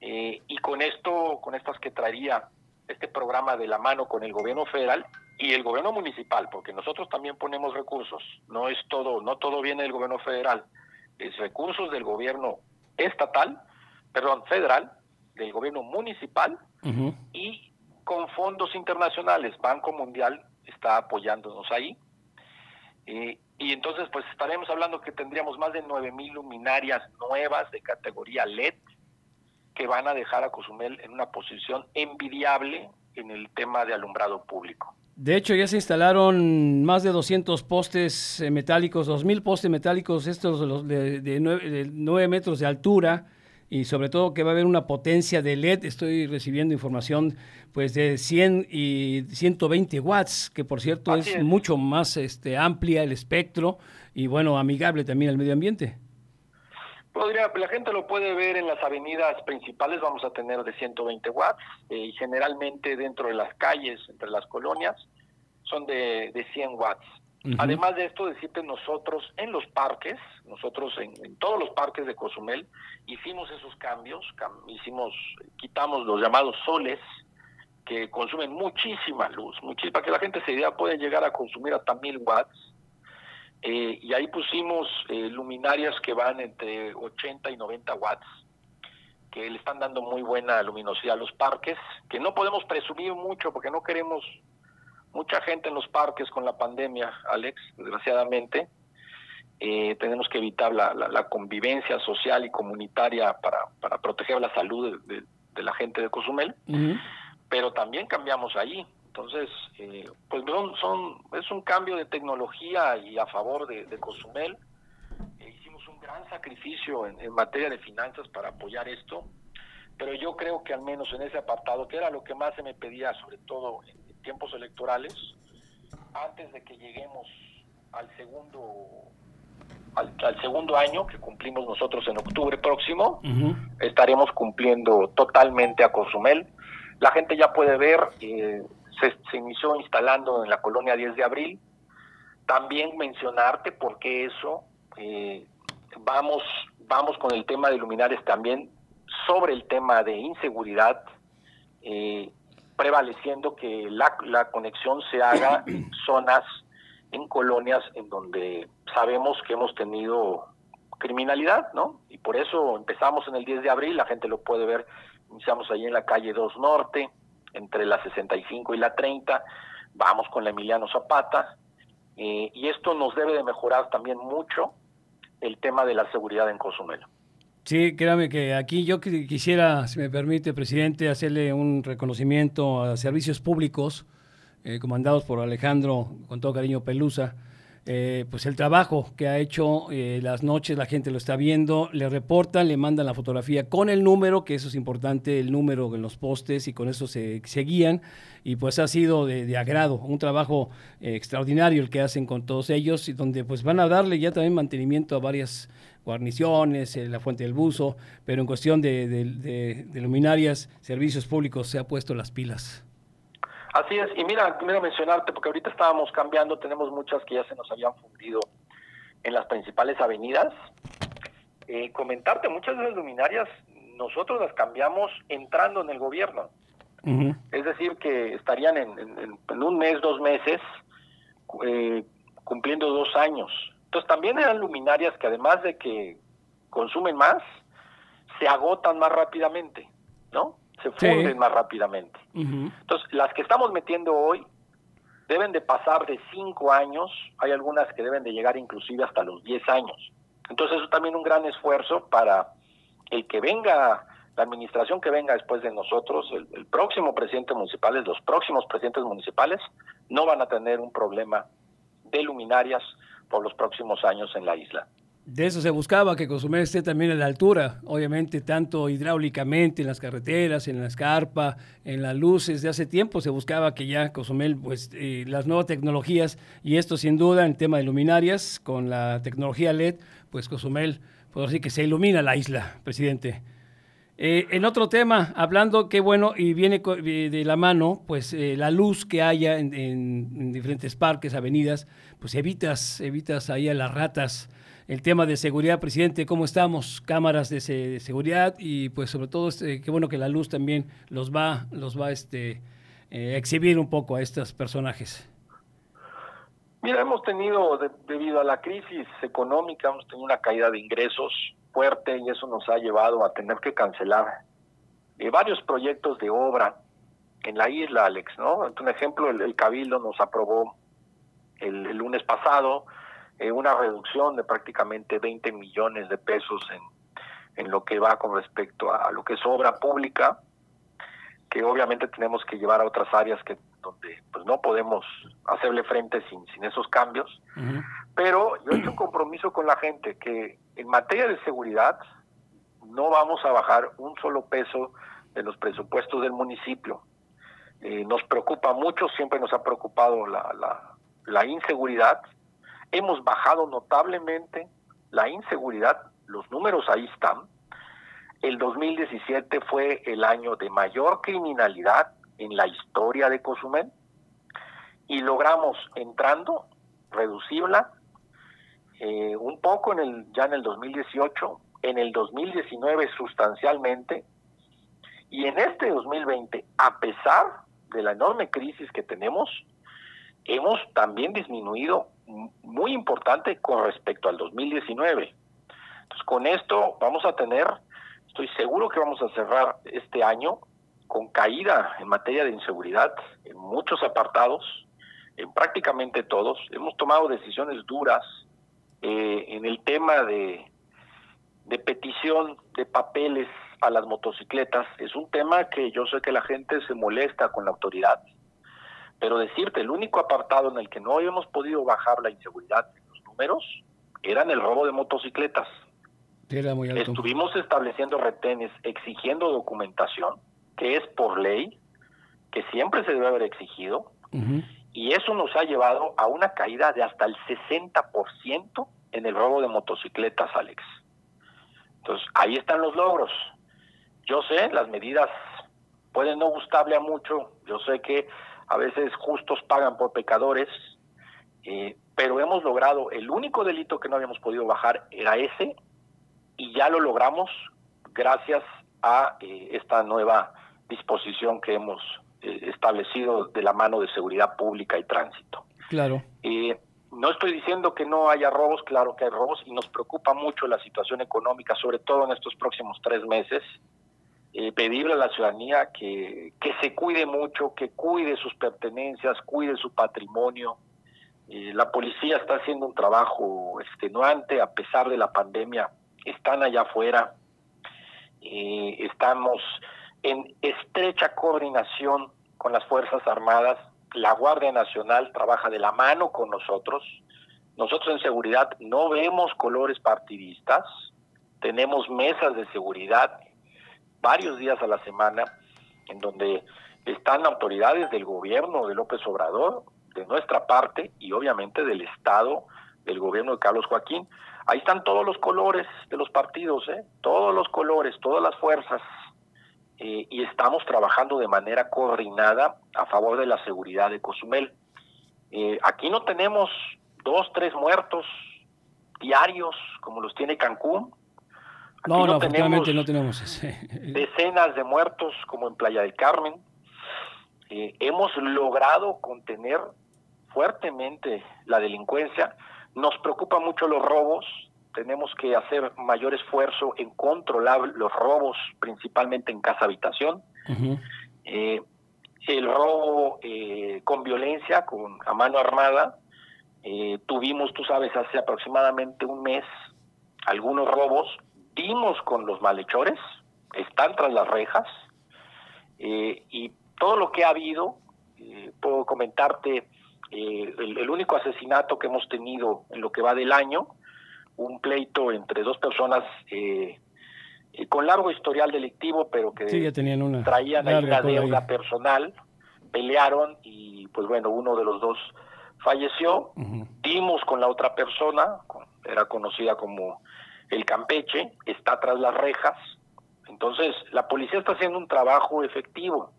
eh, y con esto, con estas que traería este programa de la mano con el gobierno federal y el gobierno municipal, porque nosotros también ponemos recursos, no es todo, no todo viene del gobierno federal, es recursos del gobierno estatal, perdón, federal, del gobierno municipal y con fondos internacionales. Banco Mundial está apoyándonos ahí. Eh, y entonces, pues estaremos hablando que tendríamos más de 9.000 luminarias nuevas de categoría LED que van a dejar a Cozumel en una posición envidiable en el tema de alumbrado público. De hecho, ya se instalaron más de 200 postes eh, metálicos, 2.000 postes metálicos, estos de, de, 9, de 9 metros de altura, y sobre todo que va a haber una potencia de LED. Estoy recibiendo información pues de 100 y 120 watts, que por cierto es, mucho más este, amplia el espectro y bueno, amigable también al medio ambiente. Podría, la gente lo puede ver en las avenidas principales, vamos a tener de 120 watts eh, y generalmente dentro de las calles, entre las colonias, son de, de 100 watts. Además de esto, decirte nosotros en los parques, nosotros en, todos los parques de Cozumel, hicimos esos cambios, hicimos, quitamos los llamados soles, que consumen muchísima luz, muchísima, para que la gente se idea puede llegar a consumir hasta mil watts. eh, y ahí pusimos eh, luminarias que van entre 80 y 90 watts, que le están dando muy buena luminosidad a los parques, que no podemos presumir mucho porque no queremos mucha gente en los parques con la pandemia, Alex, desgraciadamente. Eh, tenemos que evitar la, convivencia social y comunitaria para, para proteger la salud de, la gente de Cozumel, pero también cambiamos ahí. Entonces, eh, pues son, es un cambio de tecnología y a favor de, Cozumel. Eh, hicimos un gran sacrificio en, materia de finanzas para apoyar esto, pero yo creo que al menos en ese apartado, que era lo que más se me pedía, sobre todo en, tiempos electorales, antes de que lleguemos al segundo al, segundo año que cumplimos nosotros en octubre próximo, estaremos cumpliendo totalmente a Cozumel. La gente ya puede ver eh, se, inició instalando en la colonia 10 de abril. También mencionarte porque eso, eh, vamos, vamos con el tema de luminares también sobre el tema de inseguridad, eh, prevaleciendo que la, la conexión se haga en zonas, en colonias en donde sabemos que hemos tenido criminalidad, ¿no? Y por eso empezamos en el 10 de abril, la gente lo puede ver, iniciamos ahí en la calle 2 Norte, entre la 65 y la 30, vamos con la Emiliano Zapata, eh, y esto nos debe de mejorar también mucho el tema de la seguridad en Cozumel. Sí, créame que aquí yo quisiera, si me permite, presidente, hacerle un reconocimiento a servicios públicos eh, comandados por Alejandro, con todo cariño, Pelusa, eh, pues el trabajo que ha hecho eh, las noches, la gente lo está viendo, le reportan, le mandan la fotografía con el número, que eso es importante, el número en los postes y con eso se, guían y pues ha sido de, agrado, un trabajo eh, extraordinario el que hacen con todos ellos y donde pues van a darle ya también mantenimiento a varias guarniciones, la fuente del buzo, pero en cuestión de, de luminarias, servicios públicos se ha puesto las pilas. Así es, y mira, primero mencionarte, porque ahorita estábamos cambiando, tenemos muchas que ya se nos habían fundido en las principales avenidas. Eh, comentarte, muchas de las luminarias nosotros las cambiamos entrando en el gobierno. Es decir, que estarían en, un mes, dos meses, eh, cumpliendo dos años. Entonces también eran luminarias que además de que consumen más, se agotan más rápidamente, ¿no? Se funden más rápidamente. Entonces, las que estamos metiendo hoy deben de pasar de 5 años, hay algunas que deben de llegar inclusive hasta los 10 años. Entonces, eso es también un gran esfuerzo para el que venga, la administración que venga después de nosotros, el, el próximo presidente municipal, los próximos presidentes municipales, no van a tener un problema de luminarias por los próximos años en la isla. De eso se buscaba, que Cozumel esté también a la altura, obviamente, tanto hidráulicamente en las carreteras, en la escarpa, en las luces. De hace tiempo se buscaba que ya Cozumel, pues eh, las nuevas tecnologías, y esto sin duda en tema de luminarias, con la tecnología LED, pues Cozumel, puedo decir que se ilumina la isla, presidente. Eh, en otro tema, hablando, qué bueno, y viene de la mano, pues eh, la luz que haya en, en, diferentes parques, avenidas, pues evitas, evitas ahí a las ratas el tema de seguridad, presidente, ¿cómo estamos? Cámaras de, seguridad y pues sobre todo este, qué bueno que la luz también los va, los va este, eh, exhibir un poco a estos personajes. Mira, hemos tenido, debido a la crisis económica, hemos tenido una caída de ingresos fuerte y eso nos ha llevado a tener que cancelar eh, varios proyectos de obra en la isla, Alex, ¿no? Un ejemplo, el, Cabildo nos aprobó el lunes pasado eh, una reducción de prácticamente 20 millones de pesos en, en lo que va con respecto a lo que es obra pública, que obviamente tenemos que llevar a otras áreas que donde pues no podemos hacerle frente sin, sin esos cambios. Pero yo he hecho un compromiso con la gente que en materia de seguridad no vamos a bajar un solo peso de los presupuestos del municipio. Eh, nos preocupa mucho, siempre nos ha preocupado la, la, la inseguridad, Hemos bajado notablemente la inseguridad, los números ahí están. El 2017 fue el año de mayor criminalidad en la historia de Cozumel y logramos entrando reducirla eh, un poco en el ya en el 2018, en el 2019 sustancialmente y en este 2020 a pesar de la enorme crisis que tenemos hemos también disminuido muy importante con respecto al 2019. Entonces, con esto vamos a tener, estoy seguro que vamos a cerrar este año con caída en materia de inseguridad en muchos apartados, en prácticamente todos. Hemos tomado decisiones duras eh, en el tema de, de petición de papeles a las motocicletas. Es un tema que yo sé que la gente se molesta con la autoridad, pero decirte, el único apartado en el que no habíamos podido bajar la inseguridad en los números era en el robo de motocicletas. Era muy alto. Estuvimos estableciendo retenes, exigiendo documentación, que es por ley, que siempre se debe haber exigido, y eso nos ha llevado a una caída de hasta el 60% en el robo de motocicletas, Alex. Entonces, ahí están los logros. Yo sé, las medidas pueden no gustarle a mucho, yo sé que a veces justos pagan por pecadores, eh, pero hemos logrado, el único delito que no habíamos podido bajar era ese, y ya lo logramos gracias a eh, esta nueva disposición que hemos eh, establecido de la mano de seguridad pública y tránsito. Claro. no estoy diciendo que no haya robos, claro que hay robos, y nos preocupa mucho la situación económica, sobre todo en estos próximos tres meses. Eh, pedirle a la ciudadanía que, que se cuide mucho, que cuide sus pertenencias, cuide su patrimonio. Eh, la policía está haciendo un trabajo extenuante a pesar de la pandemia. Están allá afuera. Eh, estamos en estrecha coordinación con las Fuerzas Armadas. La Guardia Nacional trabaja de la mano con nosotros. Nosotros en seguridad no vemos colores partidistas. Tenemos mesas de seguridad varios días a la semana en donde están autoridades del gobierno de López Obrador, de nuestra parte y obviamente del Estado, del gobierno de Carlos Joaquín. Ahí están todos los colores de los partidos, ¿eh? todos los colores, todas las fuerzas. Eh, y estamos trabajando de manera coordinada a favor de la seguridad de Cozumel. Eh, aquí no tenemos dos, tres muertos diarios como los tiene Cancún, no, no, afortunadamente no tenemos decenas de muertos como en Playa del Carmen. Eh, hemos logrado contener fuertemente la delincuencia. Nos preocupan mucho los robos. Tenemos que hacer mayor esfuerzo en controlar los robos, principalmente en casa habitación. Eh, el robo eh, con violencia, con a mano armada. tuvimos, tú sabes, hace aproximadamente un mes algunos robos dimos con los malhechores, están tras las rejas, eh, y todo lo que ha habido, eh, puedo comentarte, eh, el, único asesinato que hemos tenido en lo que va del año, un pleito entre dos personas con largo historial delictivo, pero que traían ahí una deuda personal, pelearon y pues bueno, uno de los dos falleció, dimos con la otra persona, era conocida como el Campeche está tras las rejas. Entonces, la policía está haciendo un trabajo efectivo,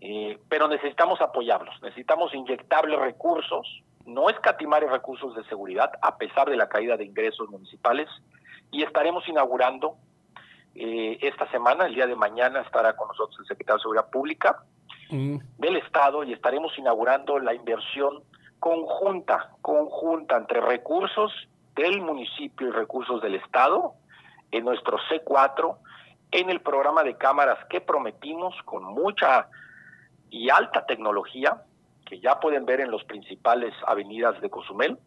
eh, pero necesitamos apoyarlos, necesitamos inyectarles recursos, no escatimar recursos de seguridad, a pesar de la caída de ingresos municipales, y estaremos inaugurando eh, esta semana, el día de mañana, estará con nosotros el secretario de Seguridad Pública mm. del Estado y estaremos inaugurando la inversión conjunta, conjunta entre recursos del municipio y recursos del Estado en nuestro C4, en el programa de cámaras que prometimos con mucha y alta tecnología, que ya pueden ver en las principales avenidas de Cozumel.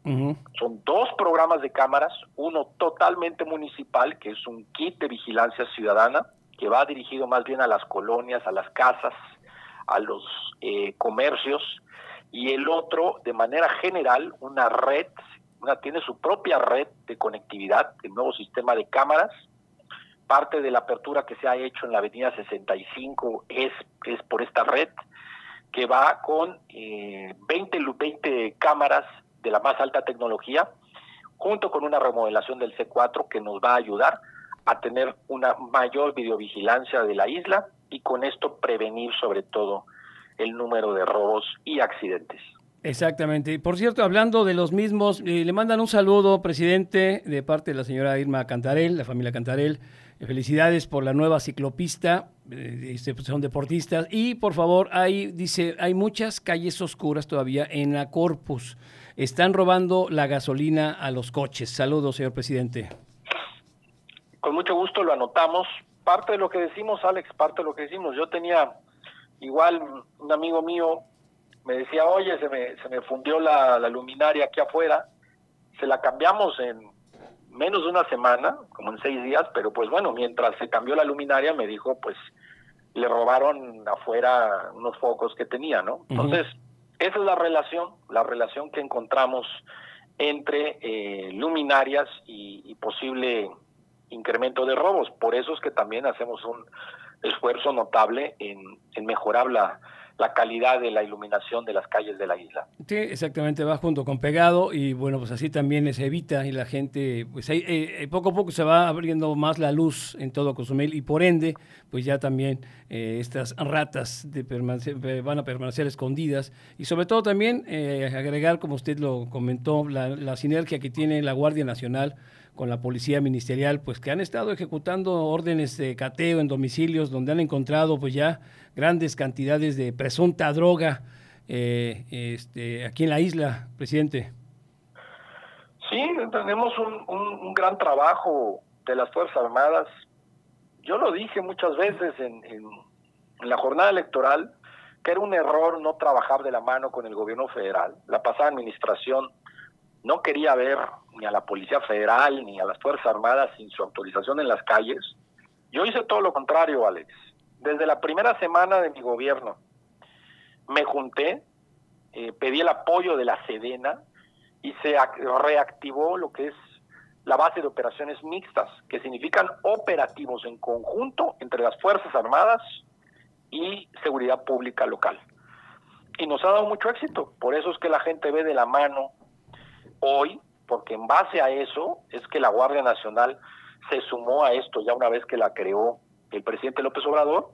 Son dos programas de cámaras, uno totalmente municipal, que es un kit de vigilancia ciudadana, que va dirigido más bien a las colonias, a las casas, a los eh, comercios, y el otro, de manera general, una red una, tiene su propia red de conectividad, el nuevo sistema de cámaras. Parte de la apertura que se ha hecho en la avenida 65 es, es por esta red, que va con eh, 20, 20 cámaras de la más alta tecnología, junto con una remodelación del C4 que nos va a ayudar a tener una mayor videovigilancia de la isla y con esto prevenir sobre todo el número de robos y accidentes. Exactamente. Por cierto, hablando de los mismos, eh, le mandan un saludo, presidente, de parte de la señora Irma Cantarel, la familia Cantarel, Felicidades por la nueva ciclopista, eh, este, pues, son deportistas. Y por favor, hay, dice, hay muchas calles oscuras todavía en la Corpus. Están robando la gasolina a los coches. Saludos, señor presidente. Con mucho gusto lo anotamos. Parte de lo que decimos, Alex, parte de lo que decimos. Yo tenía igual un amigo mío me decía, oye, se me, se me fundió la, la luminaria aquí afuera. Se la cambiamos en menos de una semana, como en seis días, pero pues bueno, mientras se cambió la luminaria me dijo, pues le robaron afuera unos focos que tenía, ¿no? Entonces, esa es la relación, la relación que encontramos entre eh, luminarias y, y, posible incremento de robos. Por eso es que también hacemos un esfuerzo notable en, en mejorar la, la calidad de la iluminación de las calles de la isla. Sí, exactamente, va junto con pegado y bueno, pues así también se evita y la gente, pues ahí, eh, poco a poco se va abriendo más la luz en todo Cozumel y por ende, pues ya también eh, estas ratas de eh, van a permanecer escondidas y sobre todo también eh, agregar, como usted lo comentó, la, la sinergia que tiene la Guardia Nacional con la policía ministerial, pues que han estado ejecutando órdenes de cateo en domicilios donde han encontrado pues ya grandes cantidades de presunta droga eh, este, aquí en la isla, presidente. Sí, tenemos un, gran trabajo de las Fuerzas Armadas. Yo lo dije muchas veces en la jornada electoral, que era un error no trabajar de la mano con el gobierno federal. La pasada administración no quería ver ni a la Policía Federal ni a las Fuerzas Armadas sin su autorización en las calles. Yo hice todo lo contrario, Alex. Desde la primera semana de mi gobierno me junté, eh, pedí el apoyo de la Sedena y se reactivó lo que es la base de operaciones mixtas, que significan operativos en conjunto entre las Fuerzas Armadas y Seguridad Pública local. Y nos ha dado mucho éxito, por eso es que la gente ve de la mano hoy, porque en base a eso es que la Guardia Nacional se sumó a esto ya una vez que la creó el presidente López Obrador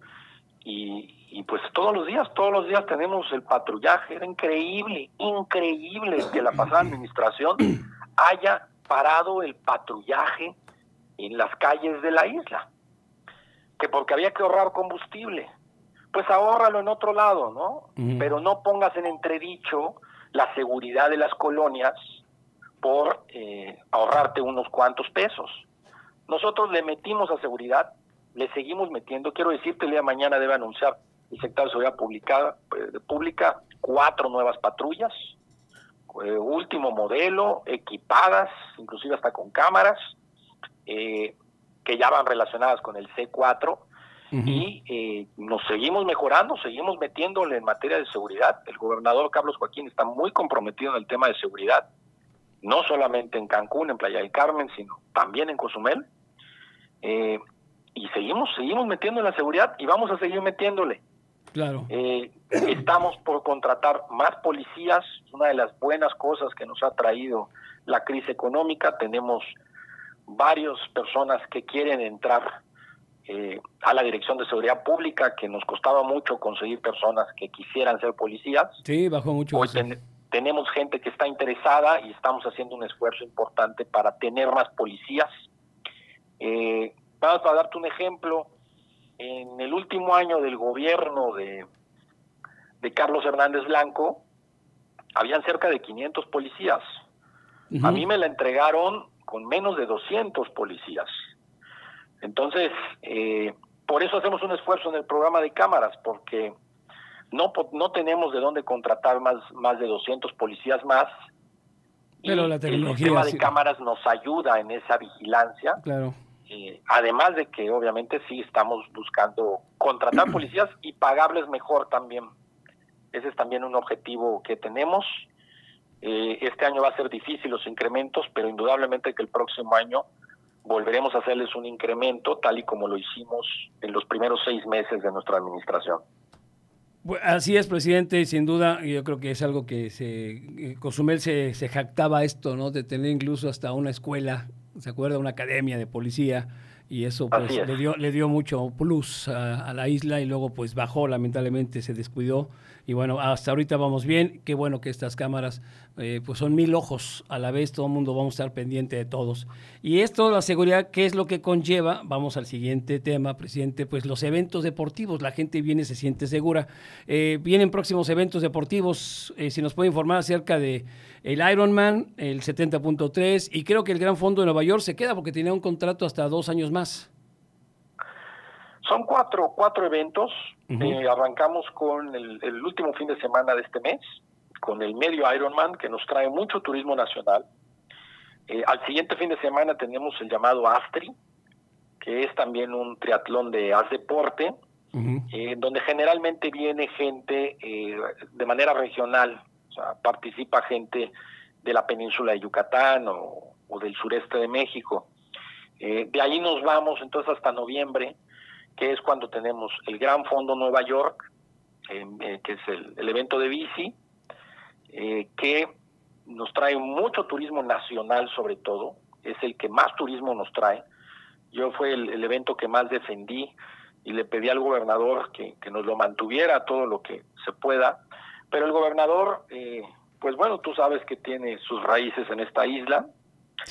y, y, pues todos los días, todos los días tenemos el patrullaje, era increíble, increíble que la pasada administración haya parado el patrullaje en las calles de la isla, que porque había que ahorrar combustible, pues ahórralo en otro lado, ¿no? Uh -huh. Pero no pongas en entredicho la seguridad de las colonias por eh, ahorrarte unos cuantos pesos. Nosotros le metimos a seguridad, le seguimos metiendo. Quiero decirte, el día de mañana debe anunciar el sector de seguridad pública, eh, pública cuatro nuevas patrullas, eh, último modelo, equipadas, inclusive hasta con cámaras, que ya van relacionadas con el C4. Uh -huh. Y nos seguimos mejorando, seguimos metiéndole en materia de seguridad. El gobernador Carlos Joaquín está muy comprometido en el tema de seguridad no solamente en Cancún, en Playa del Carmen, sino también en Cozumel. Eh, y seguimos, seguimos metiendo en la seguridad y vamos a seguir metiéndole. Claro. Eh, estamos por contratar más policías, una de las buenas cosas que nos ha traído la crisis económica. Tenemos varias personas que quieren entrar eh, a la Dirección de Seguridad Pública, que nos costaba mucho conseguir personas que quisieran ser policías. Sí, bajó mucho. Hoy ten, tenemos gente que está interesada y estamos haciendo un esfuerzo importante para tener más policías. Eh, vamos a darte un ejemplo. En el último año del gobierno de, de Carlos Hernández Blanco, habían cerca de 500 policías. Uh -huh. A mí me la entregaron con menos de 200 policías. Entonces, eh, por eso hacemos un esfuerzo en el programa de cámaras, porque no, no tenemos de dónde contratar más, más de 200 policías más. Pero la tecnología. El sistema de sí. cámaras nos ayuda en esa vigilancia. Claro. Eh, además de que obviamente sí estamos buscando contratar policías y pagarles mejor también. Ese es también un objetivo que tenemos. Eh, este año va a ser difícil los incrementos, pero indudablemente que el próximo año volveremos a hacerles un incremento tal y como lo hicimos en los primeros seis meses de nuestra administración. Así es, presidente, sin duda, yo creo que es algo que se, Cozumel se, se jactaba esto, ¿no? De tener incluso hasta una escuela, ¿se acuerda? Una academia de policía y eso pues le dio, le dio mucho plus a, la isla y luego pues bajó, lamentablemente se descuidó y bueno, hasta ahorita vamos bien, qué bueno que estas cámaras eh, pues son mil ojos a la vez, todo el mundo vamos a estar pendiente de todos. Y esto, la seguridad, ¿qué es lo que conlleva? Vamos al siguiente tema, presidente, pues los eventos deportivos, la gente viene, se siente segura. Eh, vienen próximos eventos deportivos, eh, si nos puede informar acerca de el Ironman, el 70.3, y creo que el Gran Fondo de Nueva York se queda porque tenía un contrato hasta dos años más. Son cuatro, cuatro eventos. Eh, arrancamos con el, último fin de semana de este mes, con el medio Ironman, que nos trae mucho turismo nacional. Eh, al siguiente fin de semana tenemos el llamado Astri, que es también un triatlón de haz deporte, eh, donde generalmente viene gente de manera regional, o sea, participa gente de la península de Yucatán o, o del sureste de México. de ahí nos vamos entonces hasta noviembre que es cuando tenemos el Gran Fondo Nueva York, eh, que es el, evento de bici, eh, que nos trae mucho turismo nacional sobre todo, es el que más turismo nos trae. Yo fue el, evento que más defendí y le pedí al gobernador que, nos lo mantuviera todo lo que se pueda, pero el gobernador, eh, pues bueno, tú sabes que tiene sus raíces en esta isla,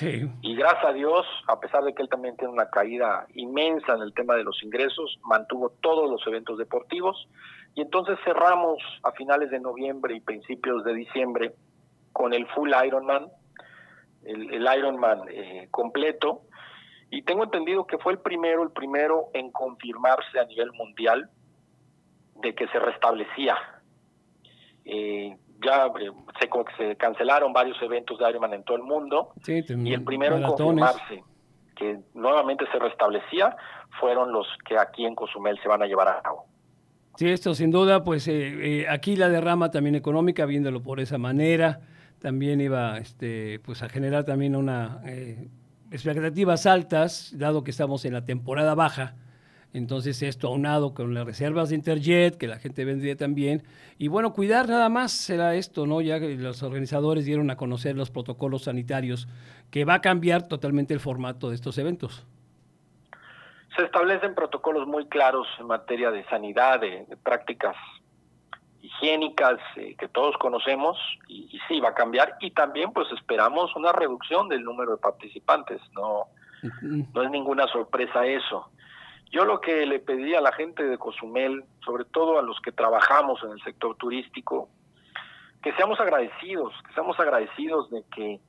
y gracias a Dios, a pesar de que él también tiene una caída inmensa en el tema de los ingresos, mantuvo todos los eventos deportivos. Y entonces cerramos a finales de noviembre y principios de diciembre con el full Ironman, el, el Ironman eh, completo. Y tengo entendido que fue el primero, el primero en confirmarse a nivel mundial de que se restablecía. Eh, ya eh, se, se, cancelaron varios eventos de Ironman en todo el mundo y el primero en confirmarse que nuevamente se restablecía fueron los que aquí en Cozumel se van a llevar a cabo. Sí, esto sin duda, pues eh, eh, aquí la derrama también económica, viéndolo por esa manera, también iba este, pues a generar también una expectativas altas, dado que estamos en la temporada baja entonces esto aunado con las reservas de Interjet, que la gente vendría también. Y bueno, cuidar nada más será esto, ¿no? Ya que los organizadores dieron a conocer los protocolos sanitarios, que va a cambiar totalmente el formato de estos eventos. Se establecen protocolos muy claros en materia de sanidad, de, prácticas higiénicas eh, que todos conocemos y, y, sí va a cambiar. Y también pues esperamos una reducción del número de participantes no no es ninguna sorpresa eso. Yo lo que le pedí a la gente de Cozumel, sobre todo a los que trabajamos en el sector turístico, que seamos agradecidos, que seamos agradecidos de que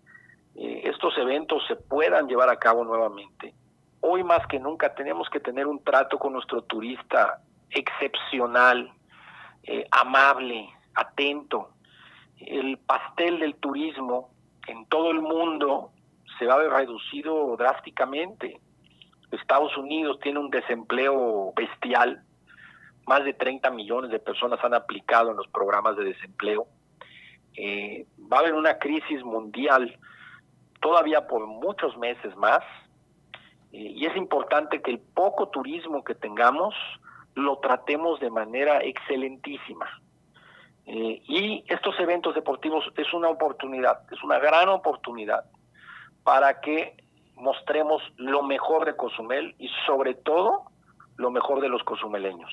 eh, estos eventos se puedan llevar a cabo nuevamente. Hoy más que nunca tenemos que tener un trato con nuestro turista excepcional, eh, amable, atento. El pastel del turismo en todo el mundo se va a ver reducido drásticamente. Estados Unidos tiene un desempleo bestial, más de 30 millones de personas han aplicado en los programas de desempleo. Eh, va a haber una crisis mundial todavía por muchos meses más y es importante que el poco turismo que tengamos lo tratemos de manera excelentísima. Eh, y estos eventos deportivos es una oportunidad, es una gran oportunidad para que mostremos lo mejor de Cozumel y sobre todo lo mejor de los cozumeleños.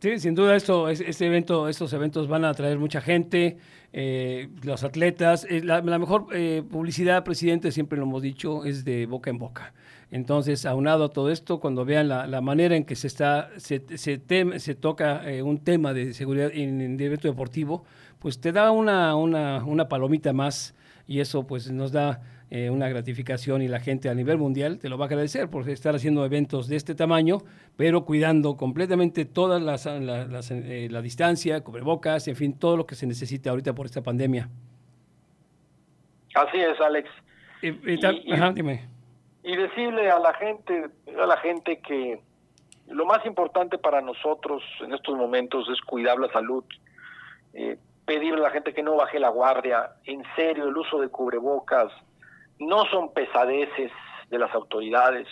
Sí, sin duda esto, este evento, estos eventos van a atraer mucha gente, eh, los atletas. Eh, la, mejor eh, publicidad, presidente, siempre lo hemos dicho, es de boca en boca. Entonces, aunado a todo esto, cuando vean la, manera en que se está, se, se, se toca un tema de seguridad en, en evento deportivo, pues te da una, una, una palomita más y eso pues nos da eh, una gratificación y la gente a nivel mundial te lo va a agradecer por estar haciendo eventos de este tamaño, pero cuidando completamente toda las, eh, la distancia, cubrebocas, en fin, todo lo que se necesita ahorita por esta pandemia. Así es, Alex. y, y, decirle a la gente, a la gente que lo más importante para nosotros en estos momentos es cuidar la salud. Eh, pedirle a la gente que no baje la guardia, en serio, el uso de cubrebocas, no son pesadeces de las autoridades,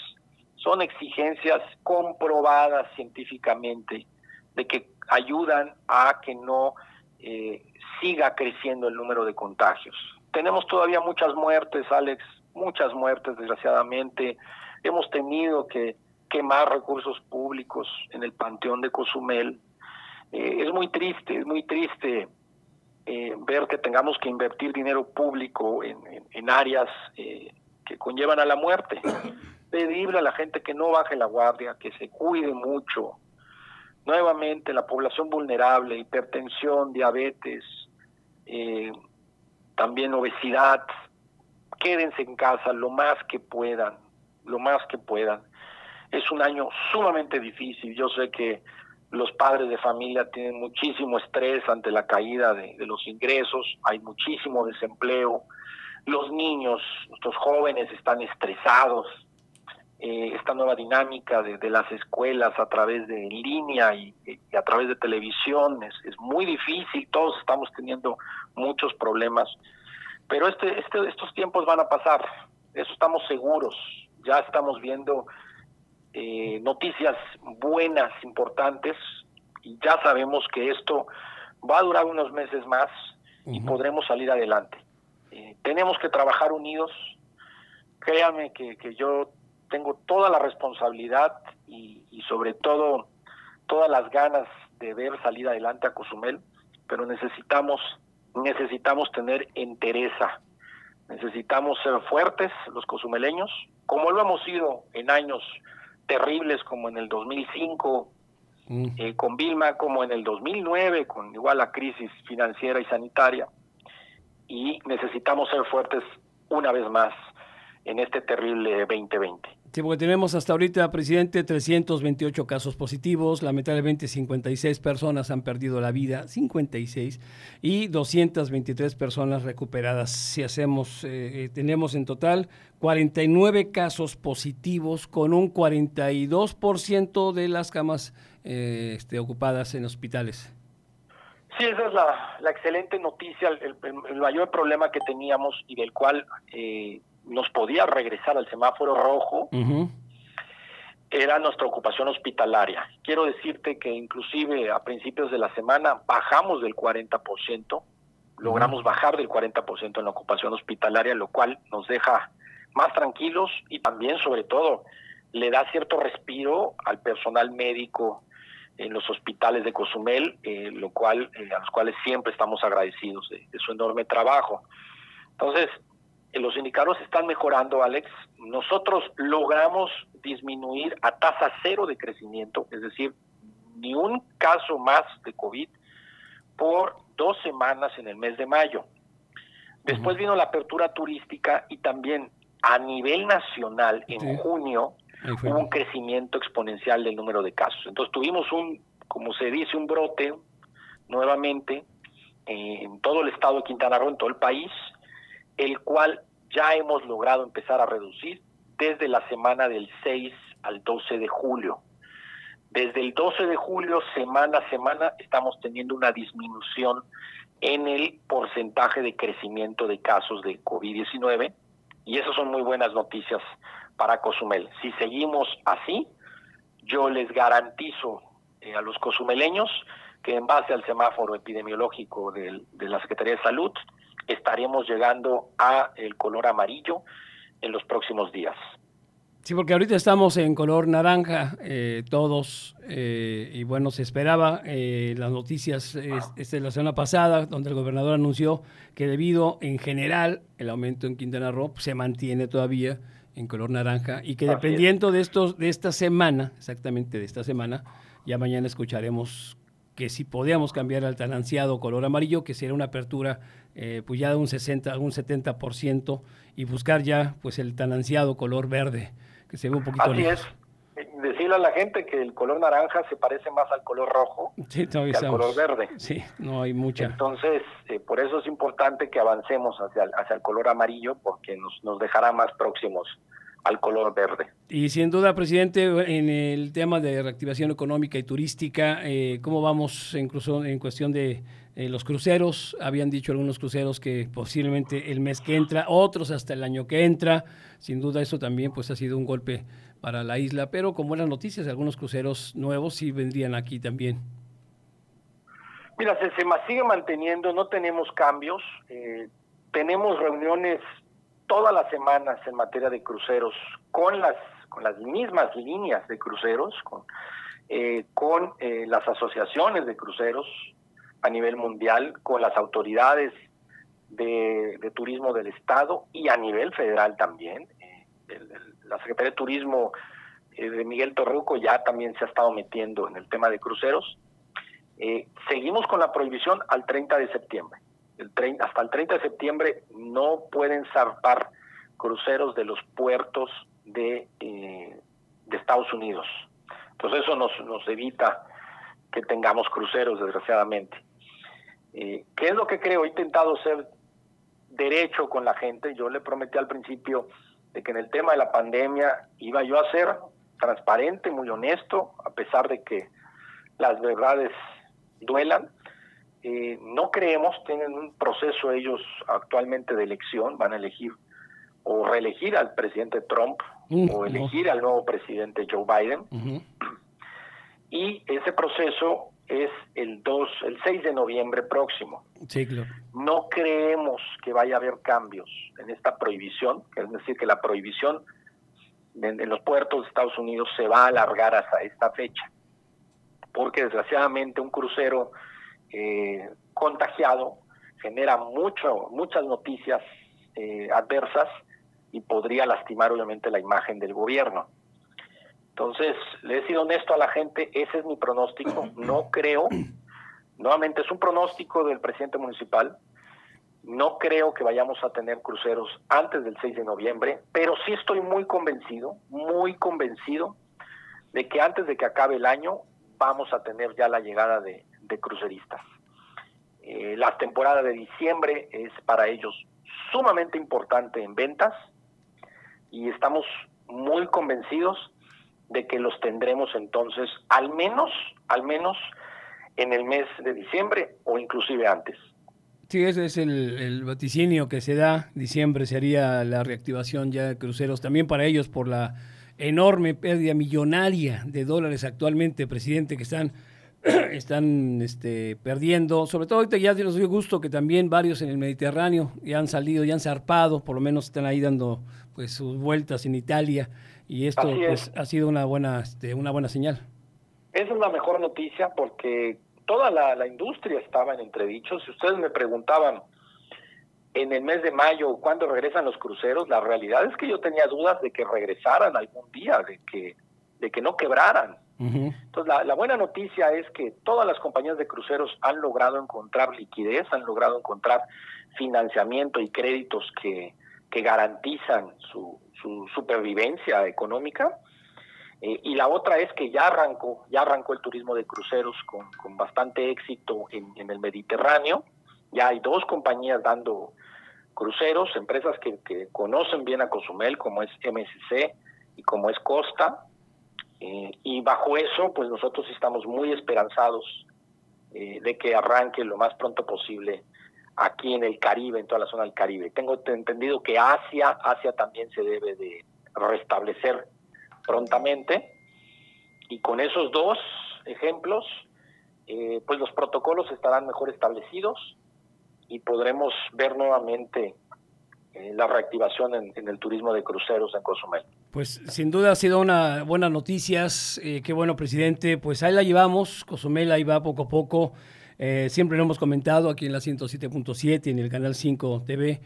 son exigencias comprobadas científicamente de que ayudan a que no eh, siga creciendo el número de contagios. Tenemos todavía muchas muertes, Alex, muchas muertes desgraciadamente. hemos tenido que quemar recursos públicos en el Panteón de Cozumel. Eh, es muy triste, es muy triste eh, ver que tengamos que invertir dinero público en, en, áreas eh, que conllevan a la muerte. Pedirle a la gente que no baje la guardia, que se cuide mucho. Nuevamente, la población vulnerable, hipertensión, diabetes, también obesidad, quédense en casa lo más que puedan, lo más que puedan. Es un año sumamente difícil. Yo sé que los padres de familia tienen muchísimo estrés ante la caída de, los ingresos, hay muchísimo desempleo, los niños, nuestros jóvenes están estresados, eh, esta nueva dinámica de, las escuelas a través de línea y, a través de televisión es, muy difícil, todos estamos teniendo muchos problemas, pero este, este, estos tiempos van a pasar, eso estamos seguros, ya estamos viendo eh, noticias buenas, importantes, y ya sabemos que esto va a durar unos meses más y podremos salir adelante. Eh, tenemos que trabajar unidos. Créanme que, que, yo tengo toda la responsabilidad y, y, sobre todo todas las ganas de ver salir adelante a Cozumel, pero necesitamos necesitamos tener entereza, necesitamos ser fuertes los cozumeleños, como lo hemos sido en años terribles como en el 2005 mm. eh, con Vilma, como en el 2009 con igual la crisis financiera y sanitaria. Y necesitamos ser fuertes una vez más en este terrible 2020. Sí, porque tenemos hasta ahorita, presidente, 328 casos positivos, lamentablemente 56 personas han perdido la vida, 56, y 223 personas recuperadas. Si hacemos, eh, eh, tenemos en total 49 casos positivos con un 42% de las camas eh, este, ocupadas en hospitales. Sí, esa es la, excelente noticia, el, mayor problema que teníamos y del cual nos podía regresar al semáforo rojo era nuestra ocupación hospitalaria. Quiero decirte que inclusive a principios de la semana bajamos del 40%, logramos bajar del 40% en la ocupación hospitalaria, lo cual nos deja más tranquilos y también sobre todo le da cierto respiro al personal médico en los hospitales de Cozumel, eh, lo cual eh, a los cuales siempre estamos agradecidos de, su enorme trabajo. Entonces, los indicadores están mejorando, Alex. Nosotros logramos disminuir a tasa cero de crecimiento, es decir, ni un caso más de COVID por dos semanas en el mes de mayo. Después vino la apertura turística y también a nivel nacional en junio hubo un crecimiento exponencial del número de casos. Entonces tuvimos un, como se dice, un brote nuevamente en todo el estado de Quintana Roo, en todo el país, el cual ya hemos logrado empezar a reducir desde la semana del 6 al 12 de julio. Desde el 12 de julio, semana a semana, estamos teniendo una disminución en el porcentaje de crecimiento de casos de COVID-19 y esas son muy buenas noticias para Cozumel. Si seguimos así, yo les garantizo eh, a los cozumeleños que en base al semáforo epidemiológico de la Secretaría de Salud, estaremos llegando a el color amarillo en los próximos días. Sí, porque ahorita estamos en color naranja eh, todos eh, y bueno, se esperaba eh, las noticias este, la semana pasada donde el gobernador anunció que debido en general el aumento en Quintana Roo se mantiene todavía en color naranja y que dependiendo de estos de esta semana, exactamente de esta semana, ya mañana escucharemos que si podíamos cambiar al tan ansiado color amarillo, que sería una apertura eh, pues ya de un 60, un 70% y buscar ya pues el tan ansiado color verde, que se ve un poquito Así es. Decirle a la gente que el color naranja se parece más al color rojo que al color verde. Sí, no hay mucha. Entonces, eh, por eso es importante que avancemos hacia, hacia el color amarillo porque nos, nos dejará más próximos al color verde. Y sin duda, presidente, en el tema de reactivación económica y turística, eh, ¿cómo vamos incluso en cuestión de eh, los cruceros? Habían dicho algunos cruceros que posiblemente el mes que entra, otros hasta el año que entra. Sin duda eso también pues ha sido un golpe para la isla, pero con buenas noticias, algunos cruceros nuevos sí vendrían aquí también. Mira, se, se sigue manteniendo, no tenemos cambios, eh, tenemos reuniones todas las semanas en materia de cruceros con las con las mismas líneas de cruceros, con, eh, con eh, las asociaciones de cruceros a nivel mundial, con las autoridades de, turismo del Estado y a nivel federal también. Eh, la Secretaría de Turismo de Miguel Torruco ya también se ha estado metiendo en el tema de cruceros. seguimos con la prohibición al 30 de septiembre. Hasta el 30 de septiembre no pueden zarpar cruceros de los puertos de, eh, de Estados Unidos. Entonces eso nos, nos evita que tengamos cruceros, desgraciadamente. Eh, ¿Qué es lo que creo? He intentado ser derecho con la gente. Yo le prometí al principio de que en el tema de la pandemia iba yo a ser transparente, muy honesto, a pesar de que las verdades duelan. Eh, no creemos, tienen un proceso ellos actualmente de elección, van a elegir o reelegir al presidente Trump mm, o elegir al nuevo presidente Joe Biden. Y ese proceso es el 2, el 6 de noviembre próximo. No creemos que vaya a haber cambios en esta prohibición, es decir, que la prohibición en, los puertos de Estados Unidos se va a alargar hasta esta fecha, porque desgraciadamente un crucero eh, contagiado genera mucho, muchas noticias eh, adversas y podría lastimar obviamente la imagen del gobierno. Entonces, le he sido honesto a la gente, ese es mi pronóstico, no creo, nuevamente es un pronóstico del presidente municipal, no creo que vayamos a tener cruceros antes del 6 de noviembre, pero sí estoy muy convencido, muy convencido de que antes de que acabe el año vamos a tener ya la llegada de, cruceristas. Eh, la temporada de diciembre es para ellos sumamente importante en ventas, y estamos muy convencidos de que los tendremos entonces al menos, al menos en el mes de diciembre o inclusive antes. Sí, ese es el, vaticinio que se da. Diciembre sería la reactivación ya de cruceros, también para ellos por la enorme pérdida millonaria de dólares actualmente, presidente, que están, están este, perdiendo. Sobre todo ahorita ya nos dio gusto que también varios en el Mediterráneo ya han salido, ya han zarpado, por lo menos están ahí dando pues sus vueltas en Italia y esto pues, ha sido una buena este, una buena señal. Esa es la mejor noticia porque toda la, industria estaba en entredicho. Si ustedes me preguntaban en el mes de mayo cuándo regresan los cruceros, la realidad es que yo tenía dudas de que regresaran algún día, de que de que no quebraran. Entonces, la, buena noticia es que todas las compañías de cruceros han logrado encontrar liquidez, han logrado encontrar financiamiento y créditos que, que garantizan su, su supervivencia económica. Eh, y la otra es que ya arrancó, ya arrancó el turismo de cruceros con, con bastante éxito en, en, el Mediterráneo. Ya hay dos compañías dando cruceros, empresas que, que conocen bien a Cozumel, como es MSC y como es Costa. Eh, y bajo eso, pues nosotros estamos muy esperanzados eh, de que arranque lo más pronto posible aquí en el Caribe, en toda la zona del Caribe. Tengo entendido que Asia, Asia también se debe de restablecer prontamente y con esos dos ejemplos, eh, pues los protocolos estarán mejor establecidos y podremos ver nuevamente eh, la reactivación en, el turismo de cruceros en Cozumel. Pues sin duda ha sido una buena noticias, eh, qué bueno presidente, pues ahí la llevamos, Cozumel ahí va poco a poco. Eh, siempre lo hemos comentado aquí en la 107.7 en el canal 5 TV,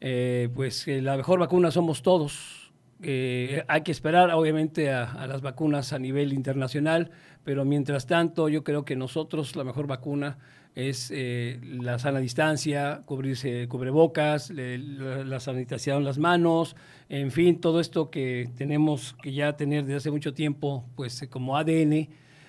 eh, pues la mejor vacuna somos todos. Hay que esperar obviamente a, las vacunas a nivel internacional, pero mientras tanto yo creo que nosotros la mejor vacuna es la sana distancia, cubrirse cubrebocas, la sanitización las manos, en fin, todo esto que tenemos que ya tener desde hace mucho tiempo, pues como ADN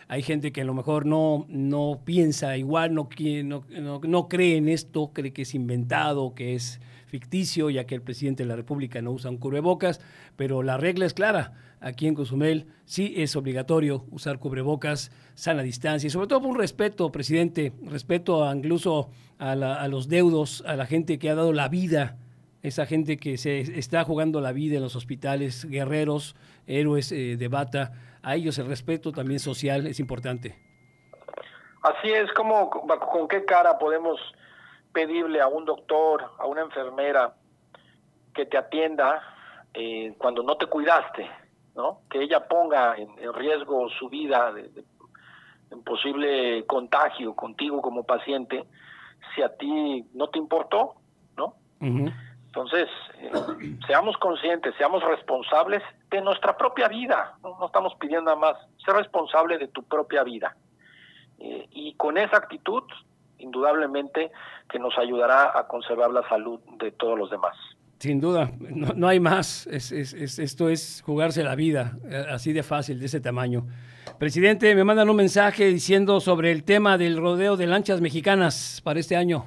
hay gente que a lo mejor no, no piensa igual, no, no, no, cree en esto, cree que es inventado, que es ficticio, ya que el presidente de la República no usa un cubrebocas, pero la regla es clara. Aquí en Cozumel. Sí es obligatorio usar cubrebocas, sana distancia y sobre todo por un respeto, presidente, respeto incluso a, a los deudos, a la gente que ha dado la vida esa gente que se está jugando la vida en los hospitales, guerreros, héroes eh, de bata, a ellos el respeto también social es importante. Así es, como con qué cara podemos pedirle a un doctor, a una enfermera que te atienda eh, cuando no te cuidaste, ¿no? Que ella ponga en, riesgo su vida en posible contagio contigo como paciente, si a ti no te importó, ¿no? Entonces, eh, seamos conscientes, seamos responsables de nuestra propia vida. No, estamos pidiendo nada más. Ser responsable de tu propia vida. Eh, y con esa actitud, indudablemente, que nos ayudará a conservar la salud de todos los demás. Sin duda, no, hay más. Es, esto es jugarse la vida, eh, así de fácil, de ese tamaño. Presidente, me mandan un mensaje diciendo sobre el tema del rodeo de lanchas mexicanas para este año.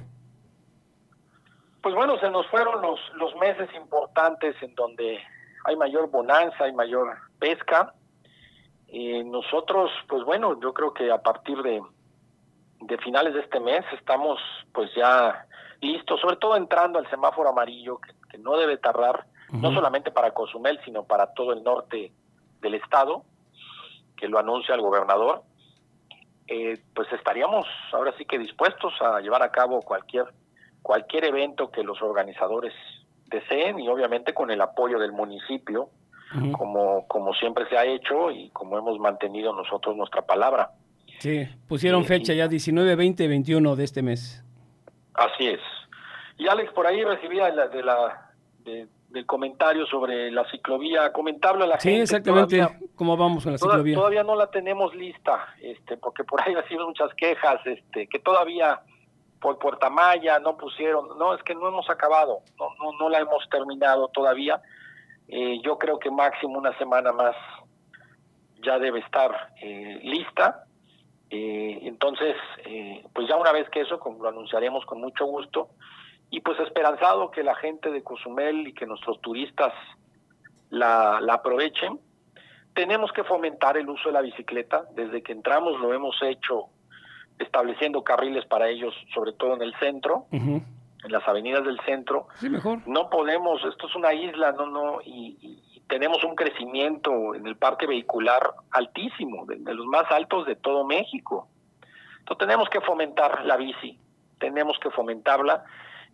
Pues bueno, se nos fueron los, meses importantes en donde hay mayor bonanza, hay mayor pesca. y nosotros, pues bueno, yo creo que a partir de, de finales de este mes estamos pues ya listos, sobre todo entrando al semáforo amarillo, que, no debe tardar, no solamente para Cozumel, sino para todo el norte del estado que lo anuncia el gobernador, eh, pues estaríamos ahora sí que dispuestos a llevar a cabo cualquier cualquier evento que los organizadores deseen y obviamente con el apoyo del municipio, como, como siempre se ha hecho y como hemos mantenido nosotros nuestra palabra. Sí, pusieron eh, fecha ya 19, 20, 21 de este mes. Así es. Y Alex, por ahí recibía de la, de, del comentario sobre la ciclovía, comentable a la gente. Sí, exactamente, cómo vamos con la ciclovía. Todavía no la tenemos lista, este, porque por ahí ha sido muchas quejas, este, que todavía por Puertamaya no pusieron, no, es que no hemos acabado, no, no, no la hemos terminado todavía. Eh, yo creo que máximo una semana más ya debe estar eh, lista. Eh, entonces, pues ya una vez que eso, como lo anunciaremos con mucho gusto, y pues esperanzado que la gente de Cozumel y que nuestros turistas la, aprovechen. Tenemos que fomentar el uso de la bicicleta. Desde que entramos lo hemos hecho estableciendo carriles para ellos, sobre todo en el centro, en las avenidas del centro. Sí, mejor. No podemos, esto es una isla, no, no, y, tenemos un crecimiento en el parque vehicular altísimo, de, de, los más altos de todo México. Entonces tenemos que fomentar la bici, tenemos que fomentarla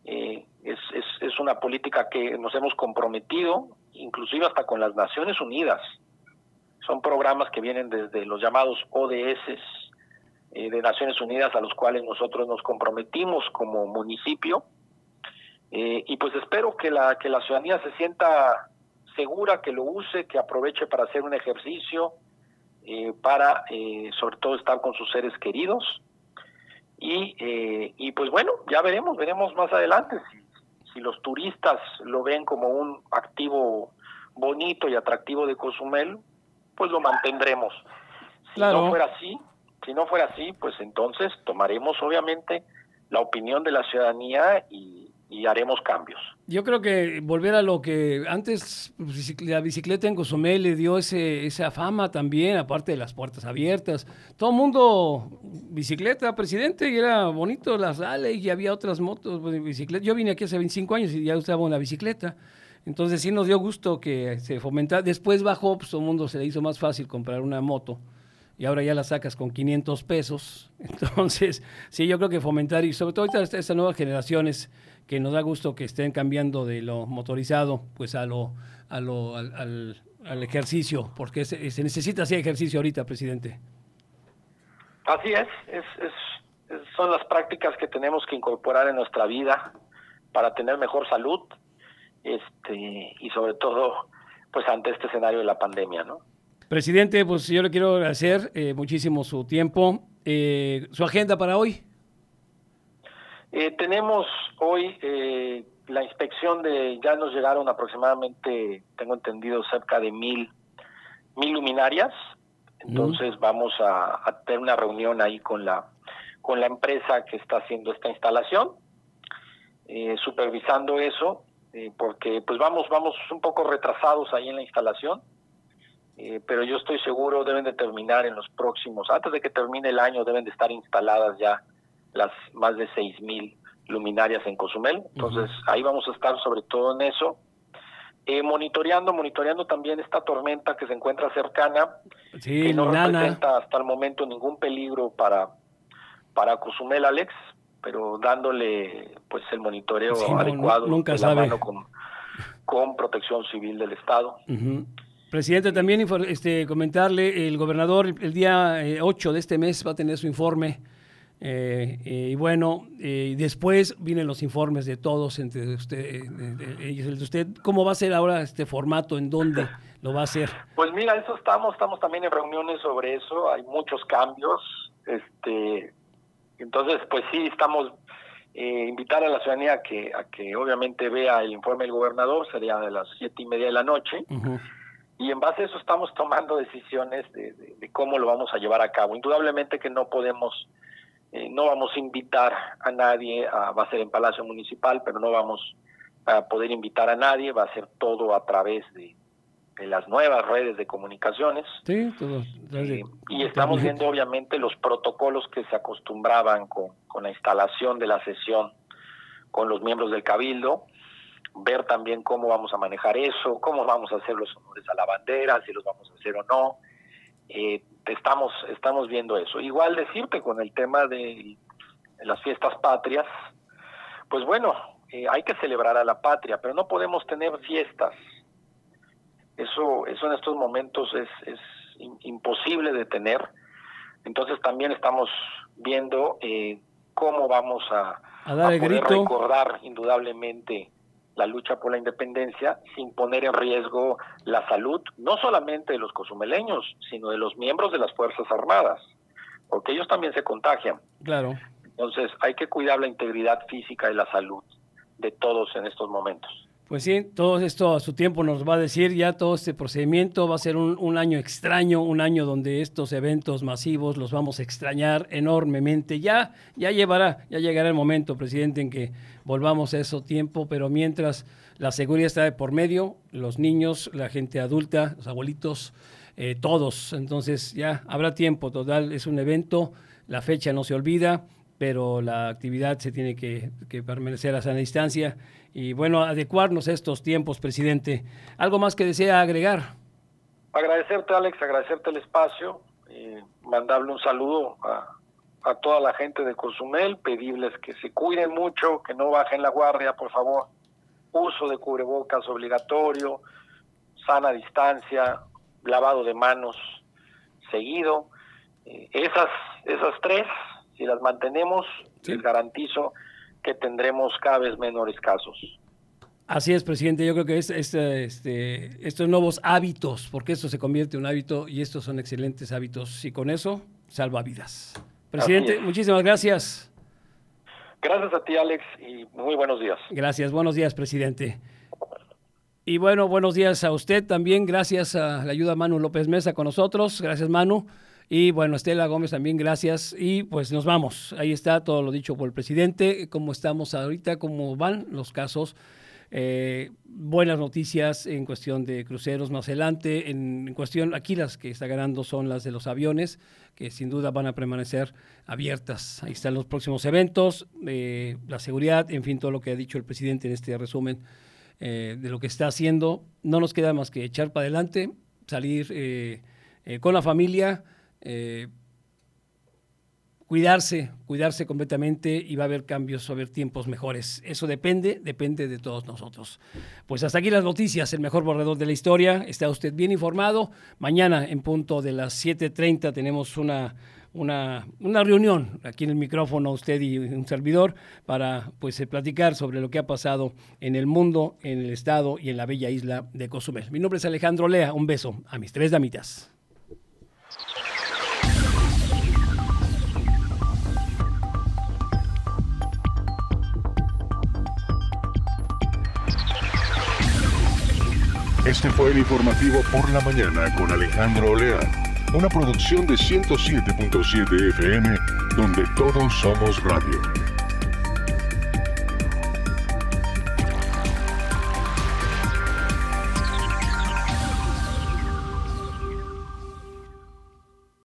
eh, es, es, una política que nos hemos comprometido, inclusive hasta con las Naciones Unidas. Son programas que vienen desde los llamados ODS eh, de Naciones Unidas a los cuales nosotros nos comprometimos como municipio. Eh, y pues espero que la, que la ciudadanía se sienta segura, que lo use, que aproveche para hacer un ejercicio, para sobre todo estar con sus seres queridos y, eh, y pues bueno, ya veremos, veremos más adelante si, si los turistas lo ven como un activo bonito y atractivo de Cozumel, pues lo mantendremos. Si no fuera así, si no fuera así, pues entonces tomaremos obviamente la opinión de la ciudadanía y, y haremos cambios. Yo creo que volver a lo que antes pues, la bicicleta en Cozumel le dio ese, esa fama también, aparte de las puertas abiertas. Todo el mundo bicicleta, presidente, y era bonito las sale y había otras motos pues, bicicleta. Yo vine aquí hace 25 años y ya usaba una bicicleta. Entonces sí nos dio gusto que se fomentara. Después bajó, pues todo el mundo se le hizo más fácil comprar una moto y ahora ya la sacas con 500 pesos. Entonces, sí, yo creo que fomentar y sobre todo estas nuevas generaciones que nos da gusto que estén cambiando de lo motorizado pues a lo, a lo al, al, ejercicio, porque se, se, necesita hacer ejercicio ahorita, presidente. Así es, es, es, son las prácticas que tenemos que incorporar en nuestra vida para tener mejor salud este y sobre todo pues ante este escenario de la pandemia, ¿no? Presidente, pues yo le quiero agradecer eh, muchísimo su tiempo, eh, su agenda para hoy. Eh, tenemos hoy eh, la inspección de, ya nos llegaron aproximadamente, tengo entendido, cerca de mil, mil luminarias. Entonces vamos a, tener una reunión ahí con la, con la empresa que está haciendo esta instalación, eh, supervisando eso, porque pues vamos, vamos un poco retrasados ahí en la instalación. pero yo estoy seguro deben de terminar en los próximos, antes de que termine el año deben de estar instaladas ya las más de seis mil luminarias en Cozumel. Entonces ahí vamos a estar sobre todo en eso. Eh, monitoreando, monitoreando también esta tormenta que se encuentra cercana, sí, que no representa hasta el momento ningún peligro para, para Cozumel, Alex, pero dándole pues el monitoreo adecuado nunca sabe. con, con protección civil del Estado. Presidente, también este, comentarle, el gobernador el día 8 de este mes va a tener su informe eh, eh, y bueno, eh, después vienen los informes de todos, entre usted, de, usted. ¿Cómo va a ser ahora este formato? ¿En dónde lo va a hacer? Pues mira, eso estamos, estamos también en reuniones sobre eso. Hay muchos cambios. Este, entonces, pues sí, estamos invitar a la ciudadanía a que, a que obviamente vea el informe del gobernador, sería de las siete y media de la noche. Y en base a eso estamos tomando decisiones de, de, cómo lo vamos a llevar a cabo. Indudablemente que no podemos eh, no vamos a invitar a nadie, va a ser en Palacio Municipal, pero no vamos a poder invitar a nadie, va a ser todo a través de, las nuevas redes de comunicaciones. Sí, todo. Eh, y estamos viendo obviamente los protocolos que se acostumbraban con, con la instalación de la sesión con los miembros del Cabildo, ver también cómo vamos a manejar eso, cómo vamos a hacer los honores a la bandera, si los vamos a hacer o no. Eh, estamos, estamos viendo eso. Igual decirte con el tema de las fiestas patrias, pues bueno, eh, hay que celebrar a la patria, pero no podemos tener fiestas. Eso, eso en estos momentos es, es imposible de tener. Entonces también estamos viendo eh, cómo vamos a, a, dar el poder recordar indudablemente la lucha por la independencia sin poner en riesgo la salud no solamente de los cozumeleños, sino de los miembros de las Fuerzas Armadas, porque ellos también se contagian. Claro. Entonces hay que cuidar la integridad física y la salud de todos en estos momentos. Pues sí, todo esto a su tiempo nos va a decir ya todo este procedimiento va a ser un, año extraño, un año donde estos eventos masivos los vamos a extrañar enormemente. Ya, ya llevará, ya llegará el momento, presidente, en que volvamos a ese tiempo, pero mientras la seguridad está de por medio, los niños, la gente adulta, los abuelitos, eh, todos. Entonces ya habrá tiempo, total, es un evento, la fecha no se olvida, pero la actividad se tiene que, permanecer a sana distancia y bueno, adecuarnos a estos tiempos, presidente. ¿Algo más que desea agregar? Agradecerte, Alex, agradecerte el espacio, mandarle un saludo a, a toda la gente de Cozumel, pedirles que se cuiden mucho, que no bajen la guardia, por favor. Uso de cubrebocas obligatorio, sana distancia, lavado de manos seguido. Eh, esas, esas tres, si las mantenemos, les garantizo que tendremos cada vez menores casos. Así es, presidente. Yo creo que es, este, estos nuevos hábitos, porque esto se convierte en un hábito y estos son excelentes hábitos y con eso salva vidas. Presidente, muchísimas gracias. Gracias a ti, Alex, y muy buenos días. Gracias, buenos días, presidente. Y bueno, buenos días a usted también. Gracias a la ayuda Manu López Mesa con nosotros. Gracias, Manu. Y bueno, Estela Gómez también, gracias. Y pues nos vamos. Ahí está todo lo dicho por el presidente, cómo estamos ahorita, cómo van los casos. Eh, buenas noticias en cuestión de cruceros más adelante. En, cuestión, aquí las que está ganando son las de los aviones, que sin duda van a permanecer abiertas. Ahí están los próximos eventos, eh, la seguridad, en fin, todo lo que ha dicho el presidente en este resumen eh, de lo que está haciendo. No nos queda más que echar para adelante, salir con la familia eh, cuidarse, cuidarse completamente y va a haber cambios, va a haber tiempos mejores. Eso depende, depende de todos nosotros. Pues hasta aquí las noticias, el mejor borrador de la historia. Está usted bien informado. Mañana en punto de las 7.30 tenemos una, una, una, reunión aquí en el micrófono, usted y un servidor, para pues platicar sobre lo que ha pasado en el mundo, en el estado y en la bella isla de Cozumel. Mi nombre es Alejandro Lea. Un beso a mis tres damitas. Este fue el informativo por la mañana con Alejandro Olea, una producción de 107.7 FM donde todos somos radio.